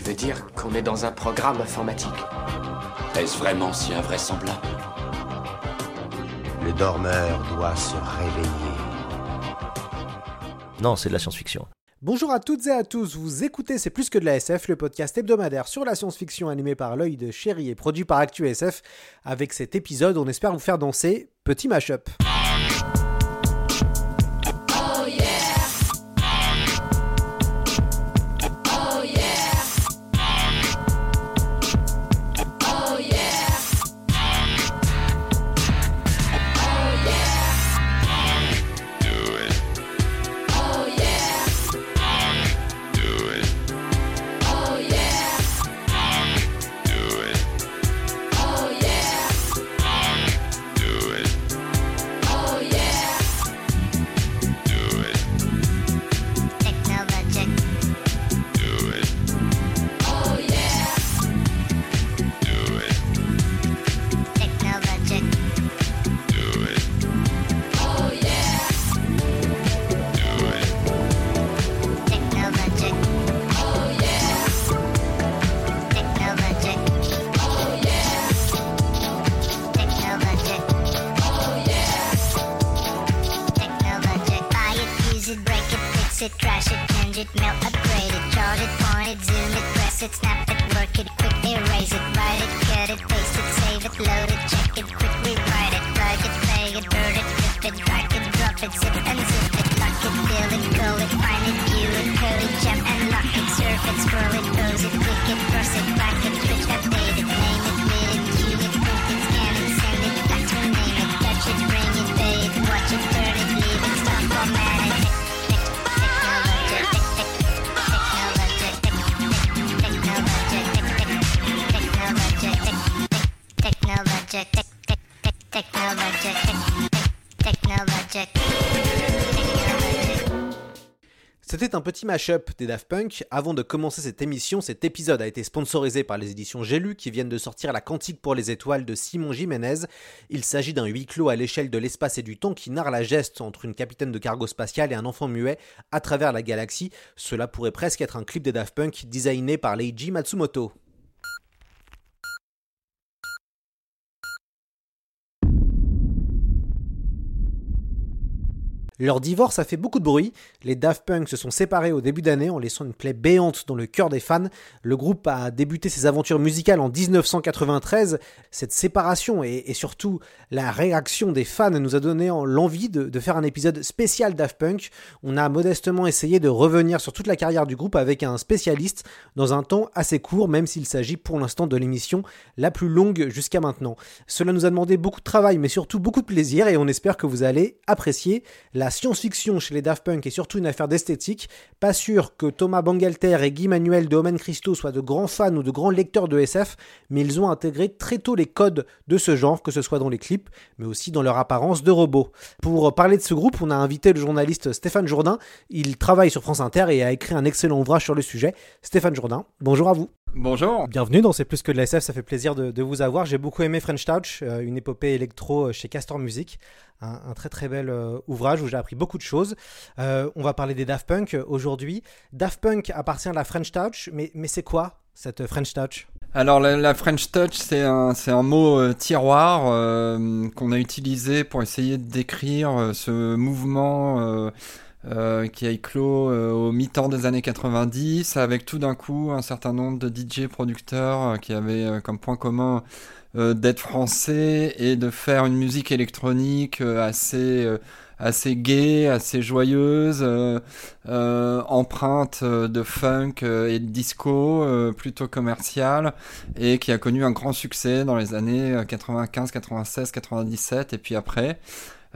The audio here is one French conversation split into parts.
Tu veux dire qu'on est dans un programme informatique Est-ce vraiment si invraisemblable Le dormeur doit se réveiller. Non, c'est de la science-fiction. Bonjour à toutes et à tous, vous écoutez C'est plus que de la SF, le podcast hebdomadaire sur la science-fiction animé par l'œil de chéri et produit par ActuSF. Avec cet épisode, on espère vous faire danser Petit Mashup. C'était un petit mash-up des Daft Punk. Avant de commencer cette émission, cet épisode a été sponsorisé par les éditions J'ai lu qui viennent de sortir La Cantique pour les étoiles de Simon Jiménez. Il s'agit d'un huis clos à l'échelle de l'espace et du temps qui narre la geste entre une capitaine de cargo spatial et un enfant muet à travers la galaxie. Cela pourrait presque être un clip des Daft Punk designé par Leiji Matsumoto. Leur divorce a fait beaucoup de bruit. Les Daft Punk se sont séparés au début d'année en laissant une plaie béante dans le cœur des fans. Le groupe a débuté ses aventures musicales en 1993. Cette séparation et, surtout la réaction des fans nous a donné l'envie de, de, faire un épisode spécial Daft Punk. On a modestement essayé de revenir sur toute la carrière du groupe avec un spécialiste dans un temps assez court, même s'il s'agit pour l'instant de l'émission la plus longue jusqu'à maintenant. Cela nous a demandé beaucoup de travail, mais surtout beaucoup de plaisir et on espère que vous allez apprécier la science-fiction chez les Daft Punk est surtout une affaire d'esthétique. Pas sûr que Thomas Bangalter et Guy Manuel de Omen Christo soient de grands fans ou de grands lecteurs de SF, mais ils ont intégré très tôt les codes de ce genre, que ce soit dans les clips, mais aussi dans leur apparence de robots. Pour parler de ce groupe, on a invité le journaliste Stéphane Jourdain. Il travaille sur France Inter et a écrit un excellent ouvrage sur le sujet. Stéphane Jourdain, bonjour à vous. Bonjour. Bienvenue dans C'est plus que de la SF, ça fait plaisir de, vous avoir. J'ai beaucoup aimé French Touch, euh, une épopée électro chez Castor Music, un, très très bel euh, ouvrage où j'ai appris beaucoup de choses. Euh, on va parler des Daft Punk aujourd'hui. Daft Punk appartient à la French Touch, mais, mais c'est quoi cette French Touch? Alors la, French Touch, c'est un, c'est un mot tiroir qu'on a utilisé pour essayer de décrire ce mouvement euh, qui a éclos euh, au mi-temps des années 90, avec tout d'un coup un certain nombre de DJ producteurs euh, qui avaient comme point commun d'être français et de faire une musique électronique assez assez gaie, assez joyeuse, empreinte de funk et de disco, plutôt commerciale, et qui a connu un grand succès dans les années 95, 96, 97 et puis après.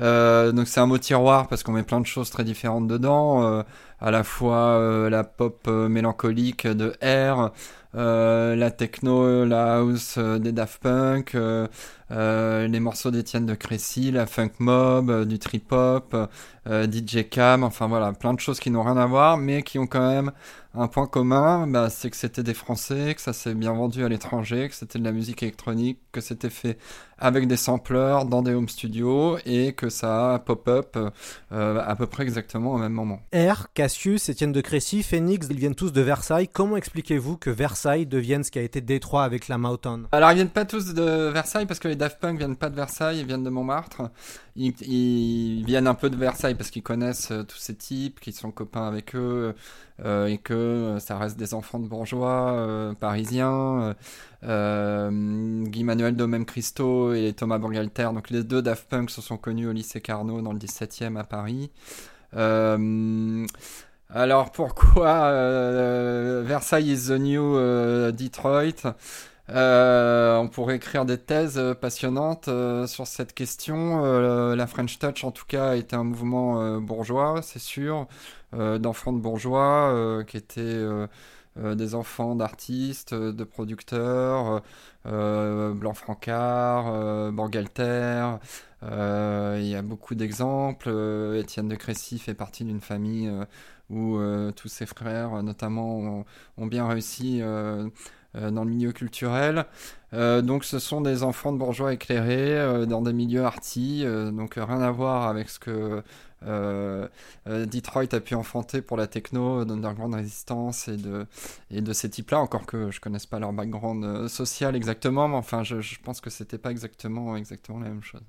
Euh, donc c'est un mot tiroir parce qu'on met plein de choses très différentes dedans, euh, à la fois euh, la pop euh, mélancolique de R, euh, la techno, la house euh, des Daft Punk, les morceaux d'Étienne de Crécy, la funk mob, du trip hop, DJ Cam, enfin voilà, plein de choses qui n'ont rien à voir, mais qui ont quand même un point commun, bah, c'est que c'était des Français, que ça s'est bien vendu à l'étranger, que c'était de la musique électronique, que c'était fait avec des sampleurs dans des home studios et que ça pop-up euh, à peu près exactement au même moment. R, Cassius, Étienne de Crécy, Phoenix, ils viennent tous de Versailles. Comment expliquez-vous que Versailles devienne ce qui a été Détroit avec la Motown? Alors ils viennent pas tous de Versailles parce que les Daft Punk viennent pas de Versailles, ils viennent de Montmartre. Ils, ils viennent un peu de Versailles parce qu'ils connaissent euh, tous ces types, qu'ils sont copains avec eux euh, et que ça reste des enfants de bourgeois euh, parisiens. Euh, Guy Manuel Domem Christo et Thomas Bangalter, donc les deux Daft Punk se sont connus au lycée Carnot dans le 17e à Paris. Euh, alors pourquoi euh, Versailles is the new Detroit? On pourrait écrire des thèses passionnantes sur cette question. La French Touch, en tout cas, été un mouvement bourgeois, c'est sûr, d'enfants de bourgeois qui étaient euh, des enfants d'artistes, euh, de producteurs, euh, Blanc-Francard, Bangalter. Il y a beaucoup d'exemples. Étienne de Crécy fait partie d'une famille où tous ses frères, notamment, ont, bien réussi dans le milieu culturel. Donc ce sont des enfants de bourgeois éclairés dans des milieux euh, donc rien à voir avec ce que Detroit a pu enfanter pour la techno d'underground résistance et de, et de ces types-là, encore que je connaisse pas leur background euh, social exactement, mais enfin je, pense que c'était pas exactement, exactement la même chose.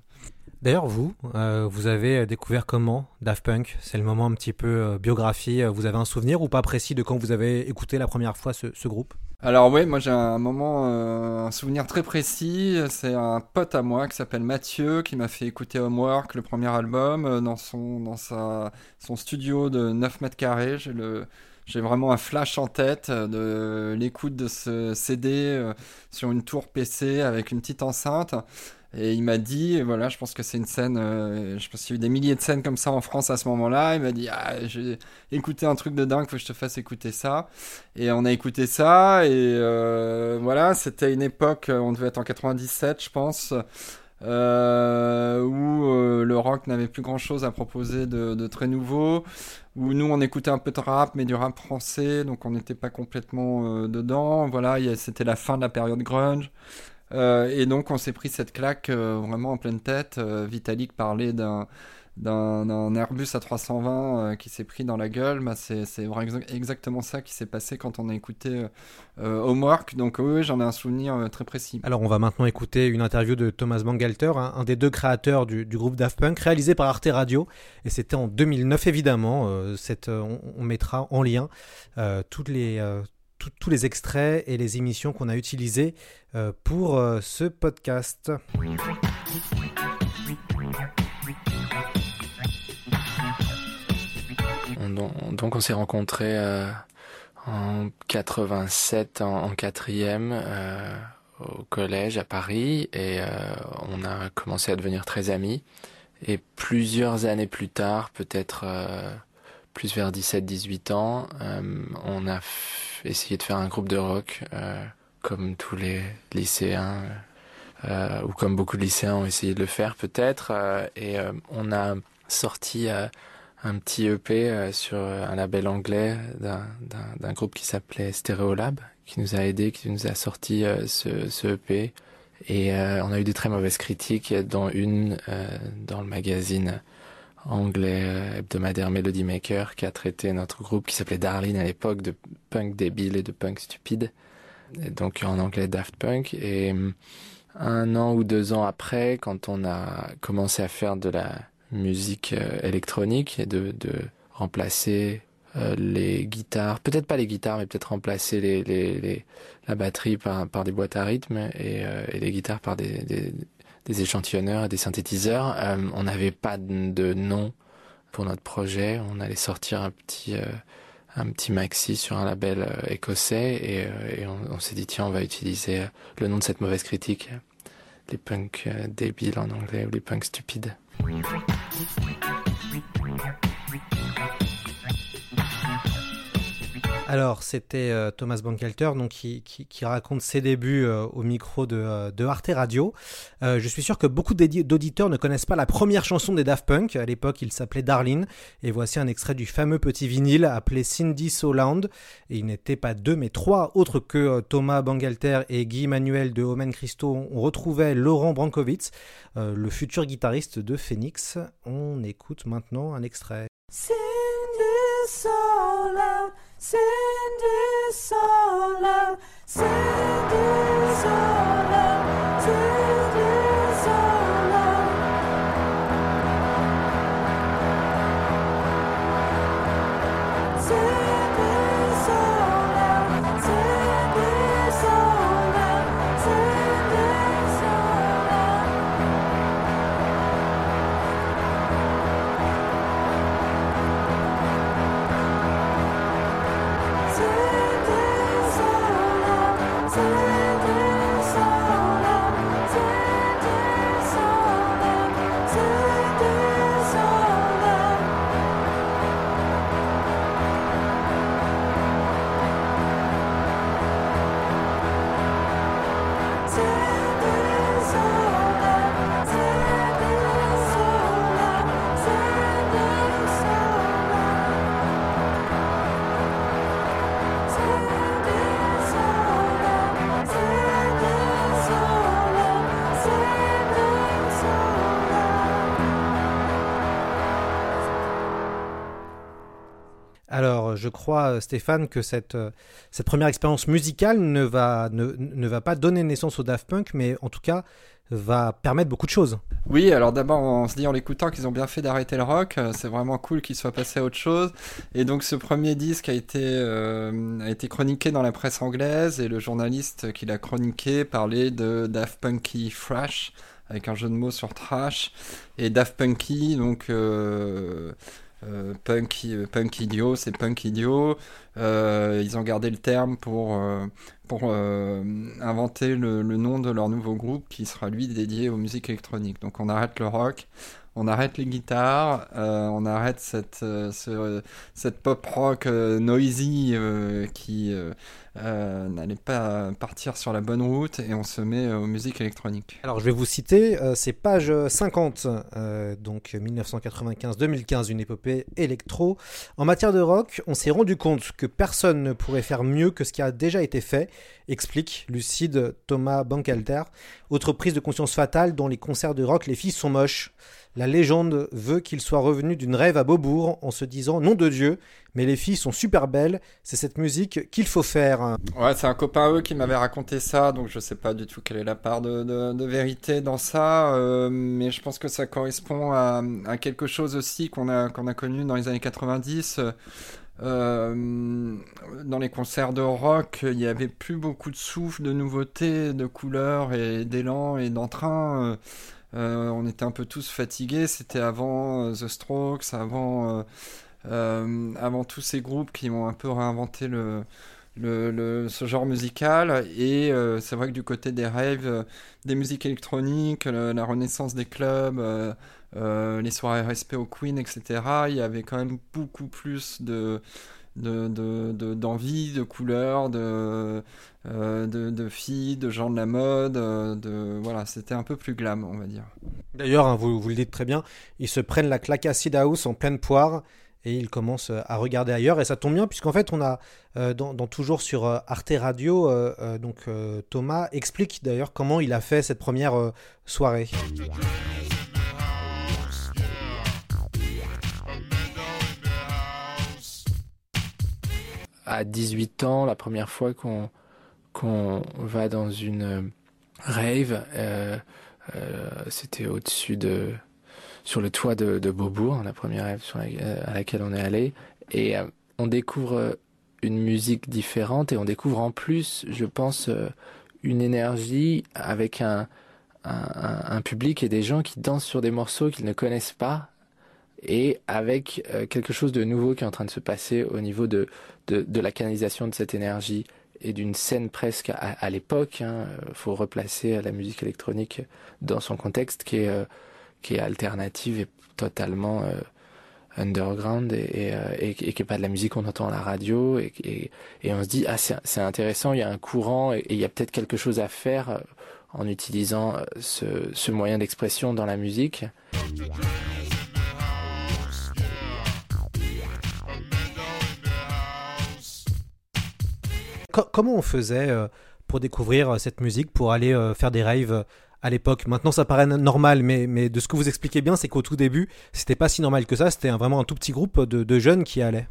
D'ailleurs, vous, euh, vous avez découvert comment Daft Punk? C'est le moment un petit peu euh, biographie. Vous avez un souvenir ou pas précis de quand vous avez écouté la première fois ce groupe? Alors oui, moi j'ai un moment, euh, un souvenir très précis. C'est un pote à moi qui s'appelle Mathieu qui m'a fait écouter Homework, le premier album, euh, dans son dans sa son studio de 9 mètres carrés. J'ai le j'ai vraiment un flash en tête de l'écoute de ce CD euh, sur une tour PC avec une petite enceinte. Et il m'a dit, voilà, je pense que c'est une scène, euh, je pense qu'il y a eu des milliers de scènes comme ça en France à ce moment-là. Il m'a dit, ah, j'ai écouté un truc de dingue, faut que je te fasse écouter ça. Et on a écouté ça, et euh, voilà, c'était une époque, on devait être en 97, je pense, euh, où le rock n'avait plus grand-chose à proposer de, de très nouveau, où nous on écoutait un peu de rap, mais du rap français, donc on n'était pas complètement dedans. Voilà, c'était la fin de la période grunge. Euh, et donc on s'est pris cette claque euh, vraiment en pleine tête. Euh, Vitalik parlait d'un Airbus à 320 euh, qui s'est pris dans la gueule. Bah, c'est exactement ça qui s'est passé quand on a écouté Homework. Donc oui, j'en ai un souvenir très précis. Alors, on va maintenant écouter une interview de Thomas Bangalter, un, des deux créateurs du, groupe Daft Punk, réalisé par Arte Radio. Et c'était en 2009, évidemment. Cette, on, on mettra en lien toutes les, tous les extraits et les émissions qu'on a utilisées euh, pour euh, ce podcast. On- on- donc on s'est rencontrés euh, en 87 en, en quatrième au collège à Paris et on a commencé à devenir très amis. Et plusieurs années plus tard, peut-être plus vers 17-18 ans, euh, on a essayé de faire un groupe de rock euh, comme tous les lycéens euh, ou comme beaucoup de lycéens ont essayé de le faire peut-être. et on a sorti un petit EP sur un label anglais d'un- groupe qui s'appelait Stereolab, qui nous a aidé, qui nous a sorti ce, ce EP. Et on a eu des très mauvaises critiques, dont une dans le magazine anglais euh, hebdomadaire Melody Maker, qui a traité notre groupe, qui s'appelait Darlene à l'époque, de punk débile et de punk stupide. Donc en anglais Daft Punk. Et euh, un an ou deux ans après, quand on a commencé à faire de la musique euh, électronique et de, remplacer les guitares, peut-être pas les guitares, mais peut-être remplacer la batterie par, des boîtes à rythme et, les guitares par des, des échantillonneurs et des synthétiseurs. Euh, on n'avait pas de nom pour notre projet. On allait sortir un petit, euh, un petit maxi sur un label euh, écossais et, on, on s'est dit tiens on va utiliser le nom de cette mauvaise critique, les punks débiles en anglais ou les punks stupides. Alors, c'était euh, Thomas Bankalter donc, qui, raconte ses débuts euh, au micro de, euh, Arte Radio. Je suis sûr que beaucoup d'auditeurs ne connaissent pas la première chanson des Daft Punk. À l'époque, il s'appelait Darlene. Et voici un extrait du fameux petit vinyle appelé Cindy Soland. Et il n'était pas deux, mais trois autres que Thomas Bangalter et Guy Manuel de Omen Christo. On retrouvait Laurent Brankovitz, le futur guitariste de Phoenix. On écoute maintenant un extrait. Out, Send us all love, send us all love, je crois, euh, Stéphane, que cette, euh, cette première expérience musicale ne va, pas donner naissance au Daft Punk, mais en tout cas va permettre beaucoup de choses. Oui, alors d'abord, on se dit en l'écoutant qu'ils ont bien fait d'arrêter le rock. euh, C'est vraiment cool qu'ils soient passés à autre chose. Et donc, ce premier disque a été, chroniqué dans la presse anglaise et le journaliste qui l'a chroniqué parlait de Daft Punky Thrash avec un jeu de mots sur trash et Daft Punky, donc euh, punk, idiot, c'est punk idiot. Euh, ils ont gardé le terme pour, euh, pour inventer le nom de leur nouveau groupe qui sera lui dédié aux musiques électroniques. Donc on arrête le rock, on arrête les guitares, euh, on arrête cette, euh, ce- cette pop rock euh, noisy qui n'allait pas partir sur la bonne route et on se met aux musiques électroniques. Alors, je vais vous citer, c'est page 50, euh, donc 1995-2015, une épopée électro. En matière de rock, on s'est rendu compte que personne ne pourrait faire mieux que ce qui a déjà été fait, explique lucide Thomas Bankalter. Autre prise de conscience fatale, dans les concerts de rock, les filles sont moches. La légende veut qu'il soit revenu d'une rêve à Beaubourg en se disant nom de Dieu, mais les filles sont super belles, c'est cette musique qu'il faut faire. Ouais, c'est un copain eux qui m'avait raconté ça, donc je sais pas du tout quelle est la part de, vérité dans ça, euh, mais je pense que ça correspond à, quelque chose aussi qu'on a, qu'on a connu dans les années 90. Euh, dans les concerts de rock, il y avait plus beaucoup de souffle, de nouveautés, de couleurs et d'élan et d'entrain. Euh, on était un peu tous fatigués. C'était avant euh, The Strokes, avant, euh, euh, avant tous ces groupes qui ont un peu réinventé le, ce genre musical. Et euh, c'est vrai que du côté des raves, euh, des musiques électroniques, le- la renaissance des clubs, euh, euh, les soirées respect au Queen, etc., il y avait quand même beaucoup plus de de, de, de- d'envie, de couleurs, de, euh, de, de filles, de gens de la mode, euh, de, voilà, c'était un peu plus glam, on va dire. D'ailleurs, hein, vous, vous le dites très bien, ils se prennent la claque acid house en pleine poire et ils commencent euh, à regarder ailleurs. Et ça tombe bien, puisqu'en fait, on a, dans, toujours sur Arte Radio, donc Thomas explique d'ailleurs comment il a fait cette première soirée. À 18 ans, la première fois qu'on va dans une euh, rave, euh, euh, c'était au-dessus de sur le toit de, Beaubourg, la première rave sur à laquelle on est allé, et on découvre une musique différente et on découvre en plus, je pense, une énergie avec un public et des gens qui dansent sur des morceaux qu'ils ne connaissent pas et avec euh, quelque chose de nouveau qui est en train de se passer au niveau de, de, la canalisation de cette énergie et d'une scène presque à, l'époque. Il faut replacer la musique électronique dans son contexte qui est, euh, qui est alternative et totalement euh, underground et, euh, qui est pas de la musique qu'on entend à la radio et, on se dit ah c'est intéressant il y a un courant et, il y a peut-être quelque chose à faire euh, en utilisant euh, ce moyen d'expression dans la musique. Co- comment on faisait euh, pour découvrir euh, cette musique, pour aller euh, faire des raves à l'époque? Maintenant, ça paraît normal, mais, mais de ce que vous expliquez bien, c'est qu'au tout début, c'était pas si normal que ça. C'était vraiment un tout petit groupe de, de jeunes qui allaient.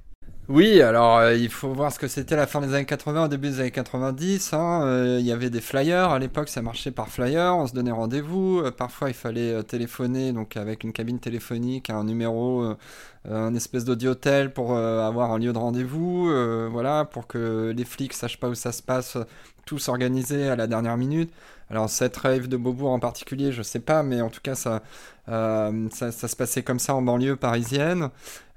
Oui, alors euh, il faut voir ce que c'était la fin des années 80, au début des années 90. hein, euh, il y avait des flyers, à l'époque ça marchait par flyer, on se donnait rendez-vous. euh, parfois il fallait téléphoner, donc avec une cabine téléphonique, un numéro, un espèce d'audiotel pour avoir un lieu de rendez-vous, voilà, pour que les flics sachent pas où ça se passe, tout s'organiser à la dernière minute. Alors cette rave de Beaubourg en particulier, je sais pas, mais en tout cas ça, euh, ça, se passait comme ça en banlieue parisienne.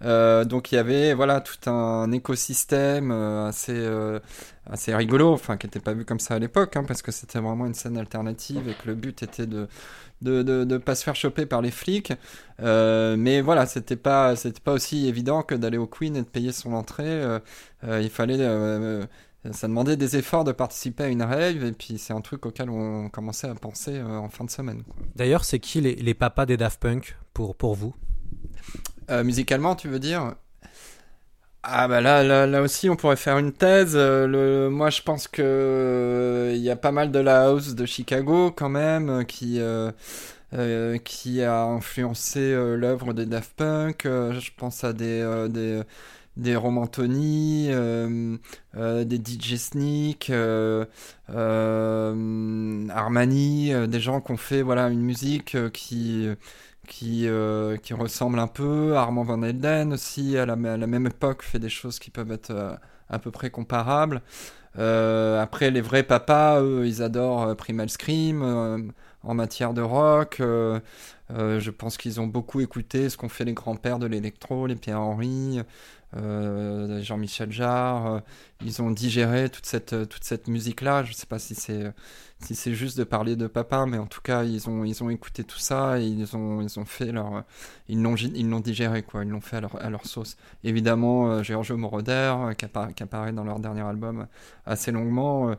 Euh, donc il y avait voilà tout un écosystème euh, assez rigolo, enfin qui n'était pas vu comme ça à l'époque, hein, parce que c'était vraiment une scène alternative et que le but était de de, pas se faire choper par les flics. Mais voilà, c'était pas c'était pas aussi évident que d'aller au Queen et de payer son entrée. Il fallait ça demandait des efforts de participer à une rave et puis c'est un truc auquel on commençait à penser euh, en fin de semaine. D'ailleurs, c'est qui les, les papas des Daft Punk pour, pour vous? Euh, musicalement, tu veux dire? Ah bah là, là, là aussi, on pourrait faire une thèse. Euh, le, moi, je pense que il y a pas mal de la house de Chicago quand même qui euh, euh, qui a influencé l'œuvre des Daft Punk. Je pense à des des des Romantoni, euh, euh, des DJ Sneak, euh, Armani, des gens qui ont fait voilà une musique qui qui, qui ressemble un peu. Armand Van Helden aussi, à la, même époque, fait des choses qui peuvent être à peu près comparables. Après, les vrais papas, eux, ils adorent Primal Scream en matière de rock. Je pense qu'ils ont beaucoup écouté ce qu'ont fait les grands-pères de l'électro, les Pierre Henry, euh, Jean-Michel Jarre. euh, ils ont digéré toute cette, toute cette musique-là. Je sais pas si c'est si c'est juste de parler de papa, mais en tout cas, ils ont, ils ont écouté tout ça et ils ont, ils ont fait leur, ils l'ont, ils l'ont digéré, quoi. Ils l'ont fait à leur, à leur sauce. Évidemment, euh, Giorgio Moroder, euh, qui apparaît dans leur dernier album assez longuement.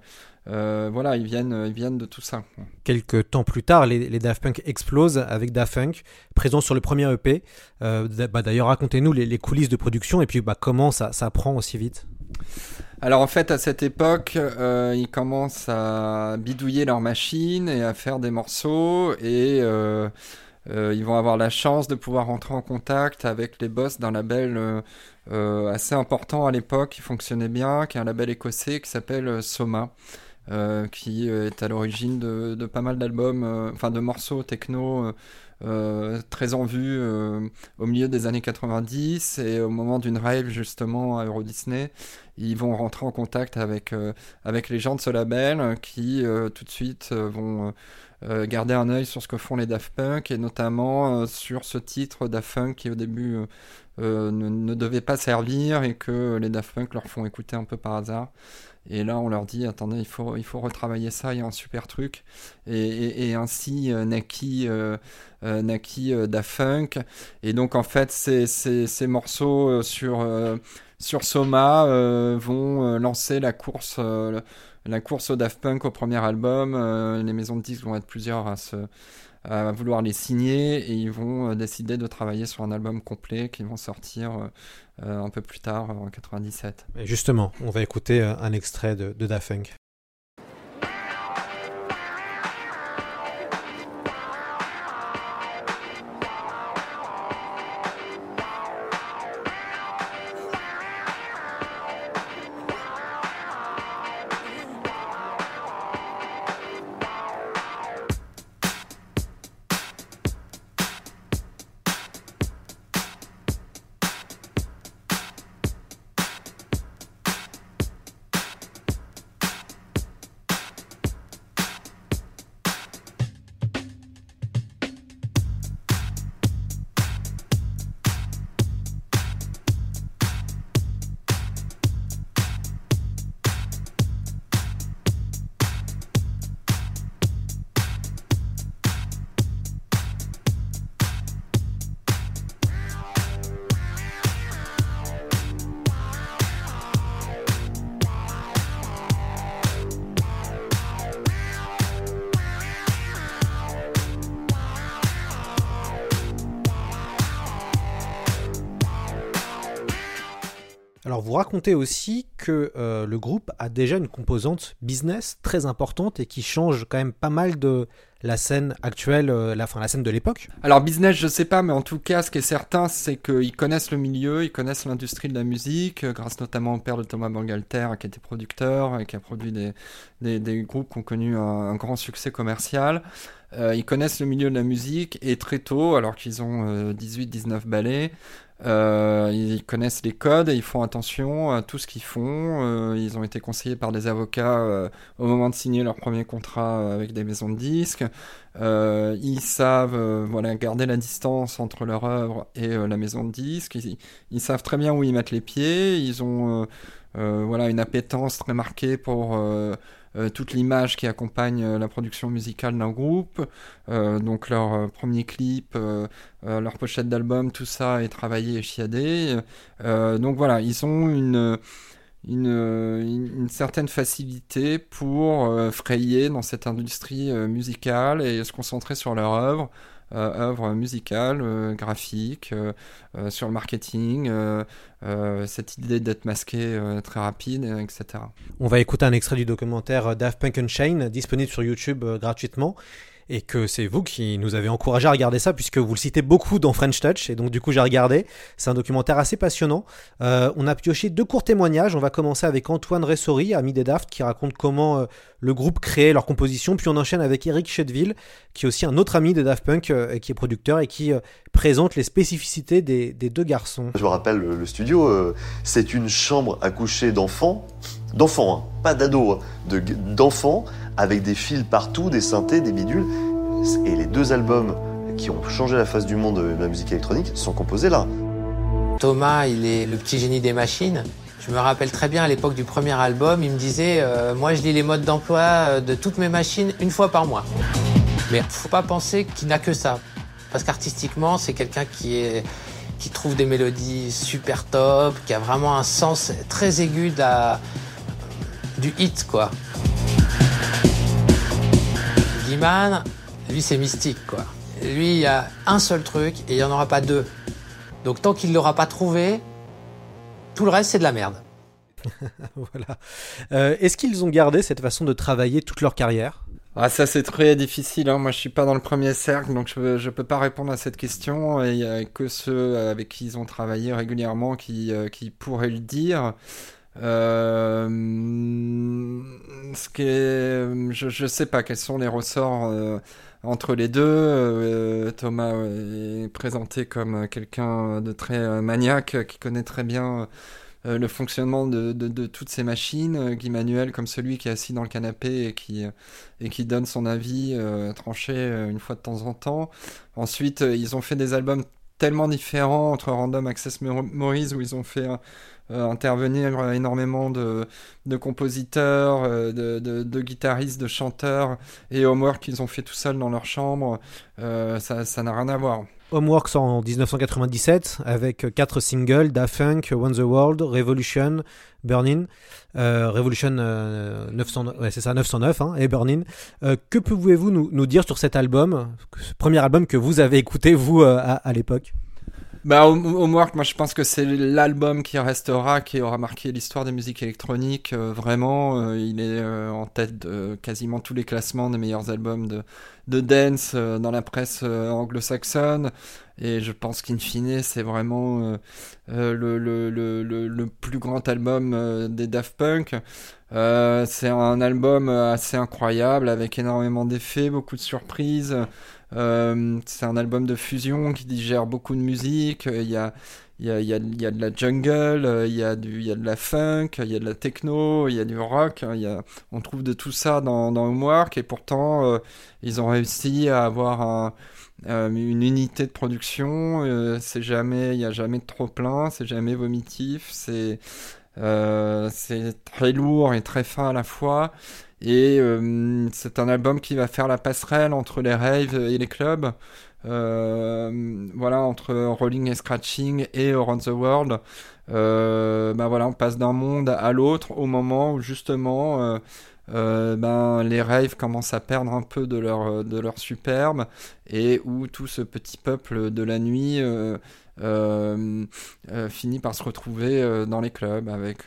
Euh, voilà, ils viennent, ils viennent de tout ça. Quelques temps plus tard, les, les Daft Punk explosent avec Daft Punk, présent sur le premier EP. Euh, bah, D'ailleurs, racontez-nous les, les coulisses de production et puis bah, comment ça, ça prend aussi vite. Alors en fait, à cette époque, euh, ils commencent à bidouiller leur machine et à faire des morceaux et euh, euh, ils vont avoir la chance de pouvoir rentrer en contact avec les boss d'un label assez important à l'époque qui fonctionnait bien, qui est un label écossais qui s'appelle Soma. Euh, qui euh, est à l'origine de, pas mal d'albums, euh, enfin de morceaux techno très en vue au milieu des années 90 et au moment d'une rave justement à Euro Disney ils vont rentrer en contact avec, avec les gens de ce label qui tout de suite vont garder un œil sur ce que font les Daft Punk et notamment sur ce titre Daft Punk qui au début ne, ne devait pas servir et que les Daft Punk leur font écouter un peu par hasard. Et là, on leur dit, attendez, il faut, il faut retravailler ça, il y a un super truc. Et, ainsi euh, naquit, euh, euh, euh, Daft Punk. Et donc, en fait, ces, ces, morceaux euh, sur, sur Soma vont lancer la course, la course au Daft Punk au premier album. Les maisons de disques vont être plusieurs à, se, à vouloir les signer et ils vont euh, décider de travailler sur un album complet qui vont sortir euh, euh, un peu plus tard, en 97. Et justement, on va écouter un extrait de, de Daft Punk. Racontez aussi que euh, le groupe a déjà une composante business très importante et qui change quand même pas mal de la scène actuelle, euh, la, fin, la scène de l'époque. Alors business, je sais pas, mais en tout cas, ce qui est certain, c'est qu'ils connaissent le milieu, ils connaissent l'industrie de la musique, euh, grâce notamment au père de Thomas Bangalter, qui était producteur et qui a produit des, groupes qui ont connu un, un grand succès commercial. Euh, ils connaissent le milieu de la musique et très tôt, alors qu'ils ont 18-19 ballets, euh, ils connaissent les codes et ils font attention à tout ce qu'ils font. Euh, ils ont été conseillés par des avocats euh, au moment de signer leur premier contrat avec des maisons de disques. Euh, ils savent euh, voilà, garder la distance entre leur œuvre et euh, la maison de disques. Ils, ils savent très bien où ils mettent les pieds. Ils ont voilà, une appétence très marquée pour euh, toute l'image qui accompagne euh, la production musicale d'un groupe. Euh, donc leur premier clip, leur pochette d'album, tout ça est travaillé et chiadé. Donc voilà, ils ont une, une, certaine facilité pour frayer dans cette industrie musicale et se concentrer sur leur œuvre. Euh, œuvre musicale, euh, graphique, euh, sur le marketing, cette idée d'être masqué très rapide, etc. On va écouter un extrait du documentaire Daft Punk Unchained, disponible sur YouTube gratuitement, et que c'est vous qui nous avez encouragé à regarder ça, puisque vous le citez beaucoup dans French Touch, et donc du coup j'ai regardé. C'est un documentaire assez passionnant. Euh, on a pioché deux courts témoignages. On va commencer avec Antoine Ressori, ami des Daft, qui raconte comment euh, le groupe créait leur composition, puis on enchaîne avec Eric Chedville, qui est aussi un autre ami des Daft Punk, euh, qui est producteur, et qui euh, présente les spécificités des, deux garçons. Je me rappelle le, studio, c'est une chambre à coucher d'enfants, d'enfants, hein, pas d'ados, hein, de- d'enfants, avec des fils partout, des synthés, des bidules. Et les deux albums qui ont changé la face du monde de la musique électronique sont composés là. Thomas, il est le petit génie des machines. Je me rappelle très bien à l'époque du premier album, il me disait euh, Moi, je lis les modes d'emploi euh, de toutes mes machines une fois par mois. Mais faut pas penser qu'il n'a que ça. Parce qu'artistiquement, c'est quelqu'un qui, qui trouve des mélodies super top, qui a vraiment un sens très aigu de la- du hit, quoi. Guiman, lui, c'est mystique, quoi. Lui, il y a un seul truc et il n'y en aura pas deux. Donc tant qu'il ne l'aura pas trouvé, tout le reste c'est de la merde. voilà. Euh, Est-ce qu'ils ont gardé cette façon de travailler toute leur carrière? Ah, ça c'est très difficile. Hein. Moi, je suis pas dans le premier cercle, donc je je peux pas répondre à cette question. Et il y a que ceux avec qui ils ont travaillé régulièrement qui euh, qui pourraient le dire. Euh, ce qui est, je je sais pas quels sont les ressorts euh, entre les deux. Euh, Thomas est présenté comme quelqu'un de très maniaque qui connaît très bien le fonctionnement de, de, toutes ces machines. Guy Manuel comme celui qui est assis dans le canapé et qui, et qui donne son avis tranché une fois de temps en temps. Ensuite, ils ont fait des albums tellement différents entre Random Access Memories où ils ont fait euh, intervenir euh, énormément de, de compositeurs, euh, de, de, guitaristes, de chanteurs et Homework qu'ils ont fait tout seuls dans leur chambre. Euh, ça ça n'a rien à voir. Homeworks en 1997 avec quatre singles Daft Punk, One the World, Revolution, Burning, euh, Revolution euh, 900, ouais, c'est ça 909 hein, et Burning. Euh, que pouvez-vous nous, nous dire sur cet album, premier album que vous avez écouté vous euh, à l'époque? Bah, Home- Homework, moi je pense que c'est l'album qui restera, qui aura marqué l'histoire des musiques électroniques. euh, vraiment, euh, il est euh, en tête de quasiment tous les classements des meilleurs albums de, de dance euh, dans la presse euh, anglo-saxonne. Et je pense qu'in fine, c'est vraiment euh, le, le, le, le, plus grand album des Daft Punk. C'est un album assez incroyable avec énormément d'effets, beaucoup de surprises. C'est un album de fusion qui digère beaucoup de musique. Il y a, il y a, y y a de la jungle, euh, il y a y a de la funk, il y a de la techno, il y a du rock. hein, y a, on trouve de tout ça dans, dans Homework et pourtant euh, ils ont réussi à avoir euh, une unité de production. il y a jamais de trop plein, c'est jamais vomitif, c'est c'est très lourd et très fin à la fois. Et c'est un album qui va faire la passerelle entre les raves et les clubs. Euh, voilà, entre Rolling et Scratching et Around the World. Euh, ben voilà, on passe d'un monde à l'autre au moment où justement euh, ben, les raves commencent à perdre un peu de leur, de leur superbe et où tout ce petit peuple de la nuit finit par se retrouver dans les clubs avec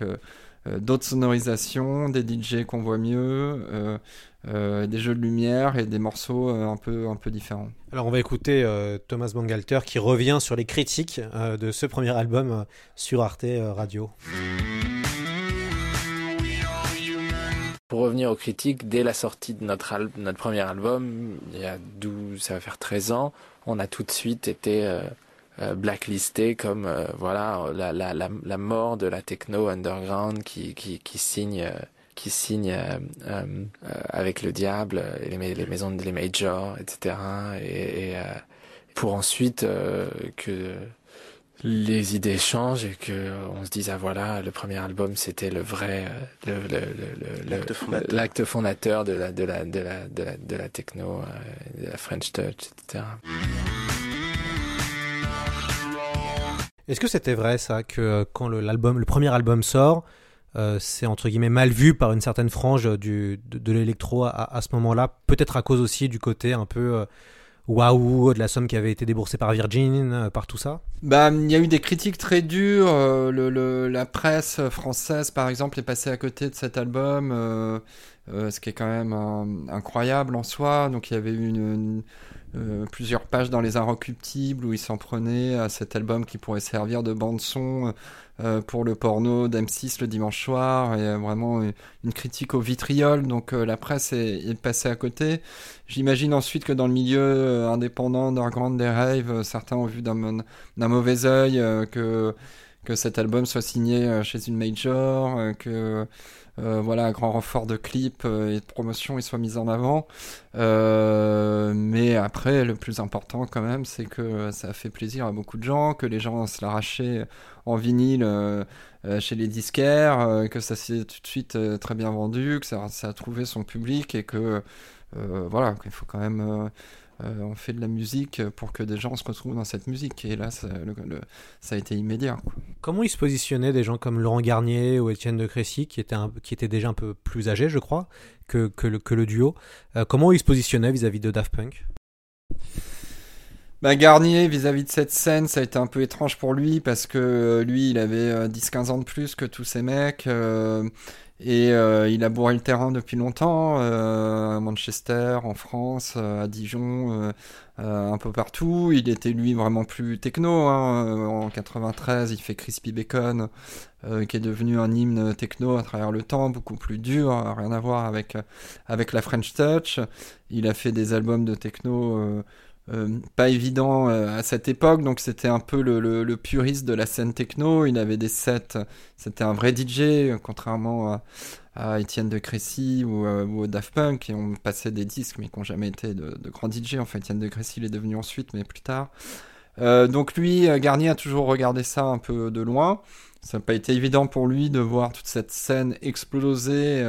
d'autres sonorisations, des DJ qu'on voit mieux, euh, des jeux de lumière et des morceaux euh, un peu un peu différents. Alors on va écouter euh, Thomas Bangalter qui revient sur les critiques euh, de ce premier album euh, sur Arte euh, Radio. Pour revenir aux critiques, dès la sortie de notre, al- notre premier album, il y a 12, ça va faire 13 ans, on a tout de suite été blacklisté comme euh, voilà la, la, la, la mort de la techno underground qui, qui, qui signe euh, qui signe euh, euh, avec le diable euh, et les, ma- les maisons de les majors etc et, et, euh, pour ensuite euh, que les idées changent et que on se dise ah voilà le premier album c'était le vrai le, le, le, le- L'acte fondateur. l'acte fondateur de la de la de la de la, de la techno euh, de la French touch etc Est-ce que c'était vrai ça que quand le, l'album, le premier album sort, euh, c'est entre guillemets mal vu par une certaine frange du, de, de l'électro à, à ce moment-là, peut-être à cause aussi du côté un peu euh, waouh de la somme qui avait été déboursée par Virgin, euh, par tout ça Bah, il y a eu des critiques très dures. la presse française, par exemple, est passée à côté de cet album, ce qui est quand même incroyable en soi. Donc, il y avait eu une- euh, plusieurs pages dans les Inrecuptibles où ils s'en prenaient à cet album qui pourrait servir de bande son euh, pour le porno d'M6 le dimanche soir et euh, vraiment une, critique au vitriol. Donc, euh, la presse est, est passée à côté. J'imagine ensuite que dans le milieu euh, indépendant underground des raves, euh, certains ont vu d'un mauvais euh, que que cet album soit signé euh, chez une major, euh, que euh, voilà un grand renfort de clips et de promotion il soit mis en avant. Mais après, le plus important quand même, c'est que ça a fait plaisir à beaucoup de gens, que les gens se l'arrachaient en vinyle chez les disquaires, que ça s'est tout de suite très bien vendu, que ça, a trouvé son public et que voilà, qu'il faut quand même on fait de la musique pour que des gens se retrouvent dans cette musique. Et là, ça, le- le- ça a été immédiat. quoi. Comment ils se positionnaient des gens comme Laurent Garnier ou Étienne de Crécy, qui étaient, un- qui étaient déjà un peu plus âgés, je crois, que, que, le, que le duo Euh, Comment ils se positionnaient vis-à-vis de Daft Punk? Bah, Garnier, vis-à-vis de cette scène, ça a été un peu étrange pour lui parce que euh, lui, il avait euh, 10-15 ans de plus que tous ces mecs euh, et euh, il a bourré le terrain depuis longtemps euh, à Manchester, en France, euh, à Dijon, un peu partout. Il était lui vraiment plus techno. hein. En 93, il fait Crispy Bacon, qui est devenu un hymne techno à travers le temps, beaucoup plus dur, euh, rien à voir avec avec la French Touch. Il a fait des albums de techno. Euh, pas évident euh, à cette époque, donc c'était un peu le, puriste de la scène techno. Il avait des sets, c'était un vrai DJ, contrairement à, Étienne de Crécy ou, euh, Daft Punk, qui ont passé des disques mais qui n'ont jamais été de, de grands DJ. Enfin, Étienne de Crécy, il est devenu ensuite, mais plus tard. Euh, donc lui, Garnier a toujours regardé ça un peu de loin. Ça n'a pas été évident pour lui de voir toute cette scène exploser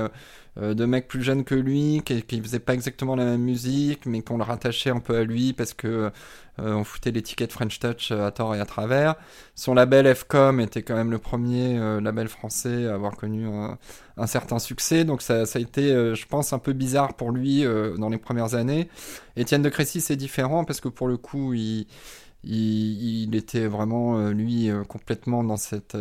de mecs plus jeunes que lui, qui, qui faisaient pas exactement la même musique, mais qu'on le rattachait un peu à lui parce que euh, on foutait l'étiquette French Touch euh, à tort et à travers. Son label FCOM était quand même le premier euh, label français à avoir connu un, certain succès, donc ça, a été, euh, je pense, un peu bizarre pour lui euh, dans les premières années. Étienne de Crécy, c'est différent parce que pour le coup, il, était vraiment, euh, lui, euh, complètement dans cette...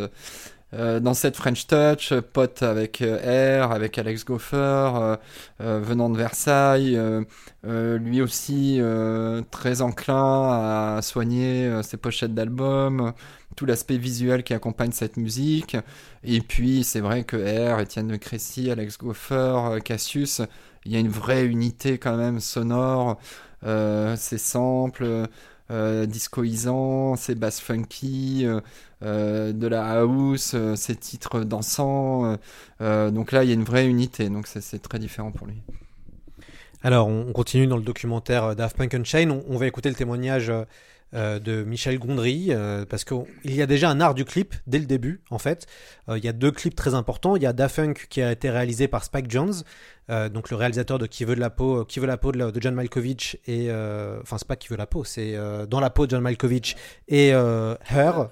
euh, dans cette French Touch, euh, pote avec euh, R, avec Alex Goffer, venant de Versailles, lui aussi très enclin à soigner ses pochettes d'albums, tout l'aspect visuel qui accompagne cette musique. Et puis c'est vrai que R, Étienne de Crécy, Alex Goffer, Cassius, il y a une vraie unité quand même sonore, euh, ces samples. Euh, discoisant, ces basses funky, euh, de la house, euh, ces titres dansants. euh, euh, donc là, il y a une vraie unité, donc c'est- très différent pour lui. Alors, on on continue dans le documentaire Daft Punk Unchained. On, on va écouter le témoignage de Michel Gondry, parce qu'il y a déjà un art du clip dès le début, en fait. Il y a deux clips très importants. Il y a Daft Punk qui a été réalisé par Spike Jones, euh, donc le réalisateur de Qui veut de la peau, Qui veut la peau de, de John Malkovich et euh, enfin c'est pas Qui veut la peau, c'est euh, Dans la peau de John Malkovich et euh, Her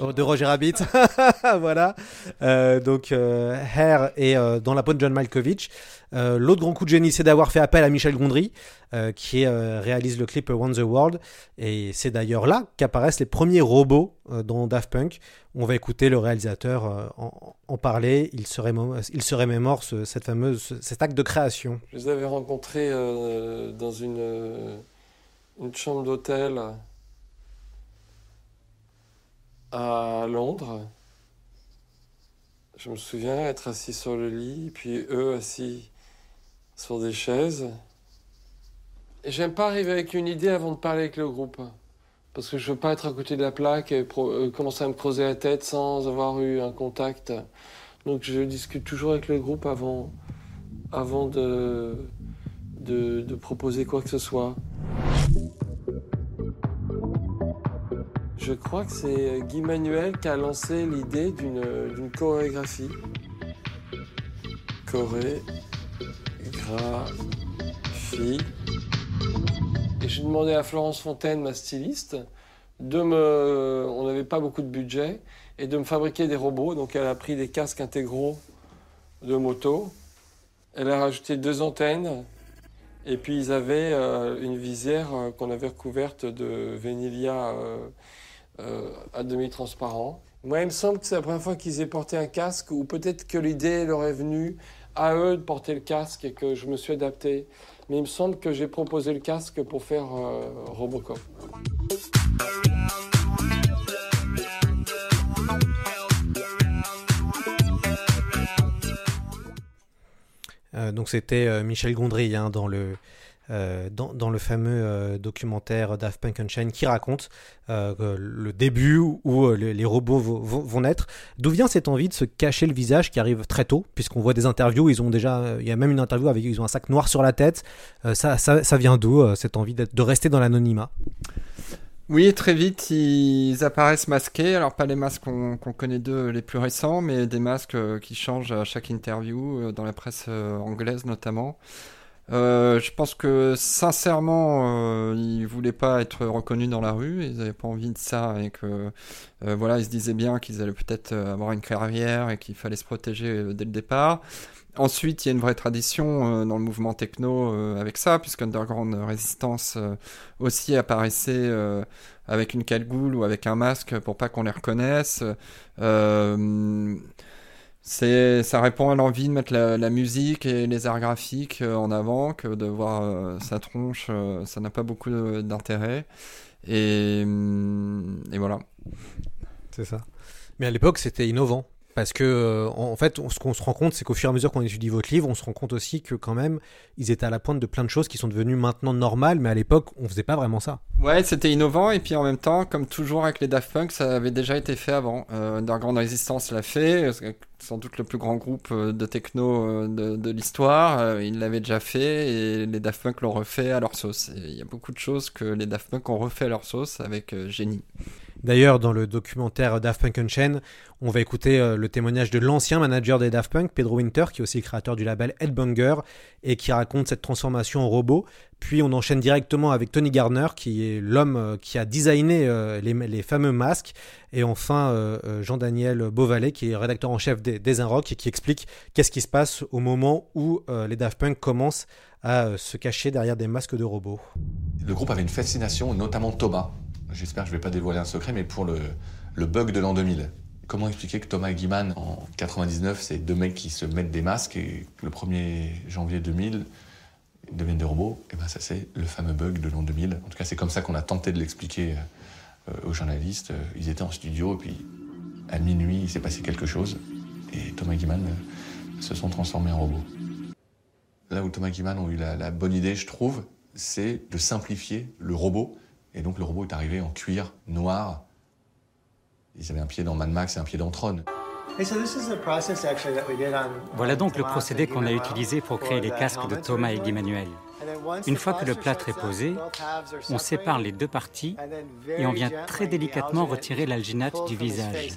Oh, de Roger Rabbit. voilà. Euh, donc euh, Hair et euh, Dans la peau de John Malkovich. Euh, L'autre grand coup de génie, c'est d'avoir fait appel à Michel Gondry, euh, qui euh, réalise le clip One the World. Et c'est d'ailleurs là qu'apparaissent les premiers robots euh, dans Daft Punk. On va écouter le réalisateur euh, en, parler. Il se, rémo- il se remémore ce- cette fameuse, ce- cet acte de création. Je les avais rencontrés euh, dans une, euh, une chambre d'hôtel à Londres. Je me souviens être assis sur le lit, puis eux assis sur des chaises. Et j'aime pas arriver avec une idée avant de parler avec le groupe. Parce que je veux pas être à côté de la plaque et euh, commencer à me creuser la tête sans avoir eu un contact. Donc je discute toujours avec le groupe avant, avant de, de, de proposer quoi que ce soit. Je crois que c'est Guy Manuel qui a lancé l'idée d'une d'une chorégraphie. Chorégraphie. J'ai demandé à Florence Fontaine, ma styliste, de me. On n'avait pas beaucoup de budget, et de me fabriquer des robots. Donc elle a pris des casques intégraux de moto. Elle a rajouté deux antennes. Et puis ils avaient euh, une visière euh, qu'on avait recouverte de vénilia euh, à demi transparent. Moi, il me semble que c'est la première fois qu'ils aient porté un casque, ou peut-être que l'idée leur est venue à eux de porter le casque et que je me suis adapté. Mais il me semble que j'ai proposé le casque pour faire euh, Robocop. Euh, donc c'était euh, Michel Gondry hein, dans le euh, dans, le fameux euh, documentaire Daft Punk Unchained qui raconte euh, le début où les, robots vo- vont, naître. D'où vient cette envie de se cacher le visage qui arrive très tôt, puisqu'on voit des interviews, ils ont déjà, il y a même une interview avec ils ont un sac noir sur la tête. Ça, vient d'où cette envie de rester dans l'anonymat? Oui, très vite, ils apparaissent masqués. Alors, pas les masques qu'on connaît d'eux les plus récents, mais des masques qui changent à chaque interview, dans la presse anglaise notamment. Euh, je pense que sincèrement, euh, ils voulaient pas être reconnus dans la rue, ils avaient pas envie de ça et que euh, voilà, ils se disaient bien qu'ils allaient peut-être euh, avoir une carrière et qu'il fallait se protéger dès le départ. Ensuite, il y a une vraie tradition dans le mouvement techno avec ça, puisque Underground Resistance aussi apparaissait avec une cagoule ou avec un masque pour pas qu'on les reconnaisse. C'est, ça répond à l'envie de mettre la, la musique et les arts graphiques euh, en avant, que de voir euh, sa tronche, euh, ça n'a pas beaucoup d'intérêt. Et, hum, et voilà. C'est ça. Mais à l'époque, c'était innovant. Parce que, euh, en fait, ce qu'on se rend compte, c'est qu'au fur et à mesure qu'on étudie votre livre, on se rend compte aussi que, quand même, ils étaient à la pointe de plein de choses qui sont devenues maintenant normales, mais à l'époque, on faisait pas vraiment ça. Ouais, c'était innovant et puis en même temps, comme toujours avec les Daft Punk, ça avait déjà été fait avant. Euh, Underground Resistance l'a fait, sans doute le plus grand groupe euh, de techno euh, de, l'histoire. Ils l'avaient déjà fait et les Daft Punk l'ont refait à leur sauce. Il y a beaucoup de choses que les Daft Punk ont refait à leur sauce avec génie. D'ailleurs, dans le documentaire Daft Punk Unchained, on va écouter euh, le témoignage de l'ancien manager des Daft Punk, Pedro Winter, qui est aussi créateur du label Headbanger, et qui raconte cette transformation en robot. Puis on enchaîne directement avec Tony Gardner, qui est l'homme euh, qui a designé euh, les, fameux masques. Et enfin, Jean-Daniel Beauvalet, qui est rédacteur en chef des, des Inrock, et qui explique qu'est-ce qui se passe au moment où les Daft Punk commencent à se cacher derrière des masques de robots. Le groupe avait une fascination, notamment Thomas. J'espère que je ne vais pas dévoiler un secret, mais pour le, bug de l'an 2000. Comment expliquer que Thomas Guiman, en 99, c'est deux mecs qui se mettent des masques et le 1er janvier 2000, ils deviennent des robots? Et ben ça, c'est le fameux bug de l'an 2000. En tout cas, c'est comme ça qu'on a tenté de l'expliquer euh, aux journalistes. Euh, Ils étaient en studio, et puis à minuit, il s'est passé quelque chose. Et Thomas Guiman euh, se sont transformés en robots. Là où Thomas Guiman ont eu la bonne idée, je trouve, c'est de simplifier le robot. Et donc le robot est arrivé en cuir noir. Ils avaient un pied dans Mad Max et un pied dans Tron. Voilà donc le procédé qu'on a utilisé pour créer les casques de Thomas et Guy Manuel. Une fois que le plâtre est posé, on sépare les deux parties et on vient très délicatement retirer l'alginate du visage.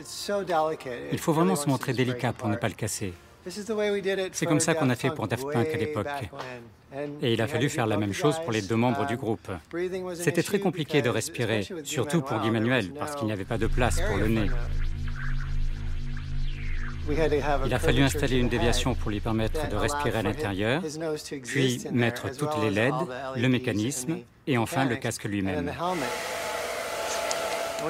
Il faut vraiment se montrer délicat pour ne pas le casser. C'est comme ça qu'on a fait pour Daft Punk à l'époque. Et il a fallu faire la même chose pour les deux membres du groupe. C'était très compliqué de respirer, surtout pour Guy Manuel, parce qu'il n'y avait pas de place pour le nez. Il a fallu installer une déviation pour lui permettre de respirer à l'intérieur, puis mettre toutes les LED, le mécanisme et enfin le casque lui-même. On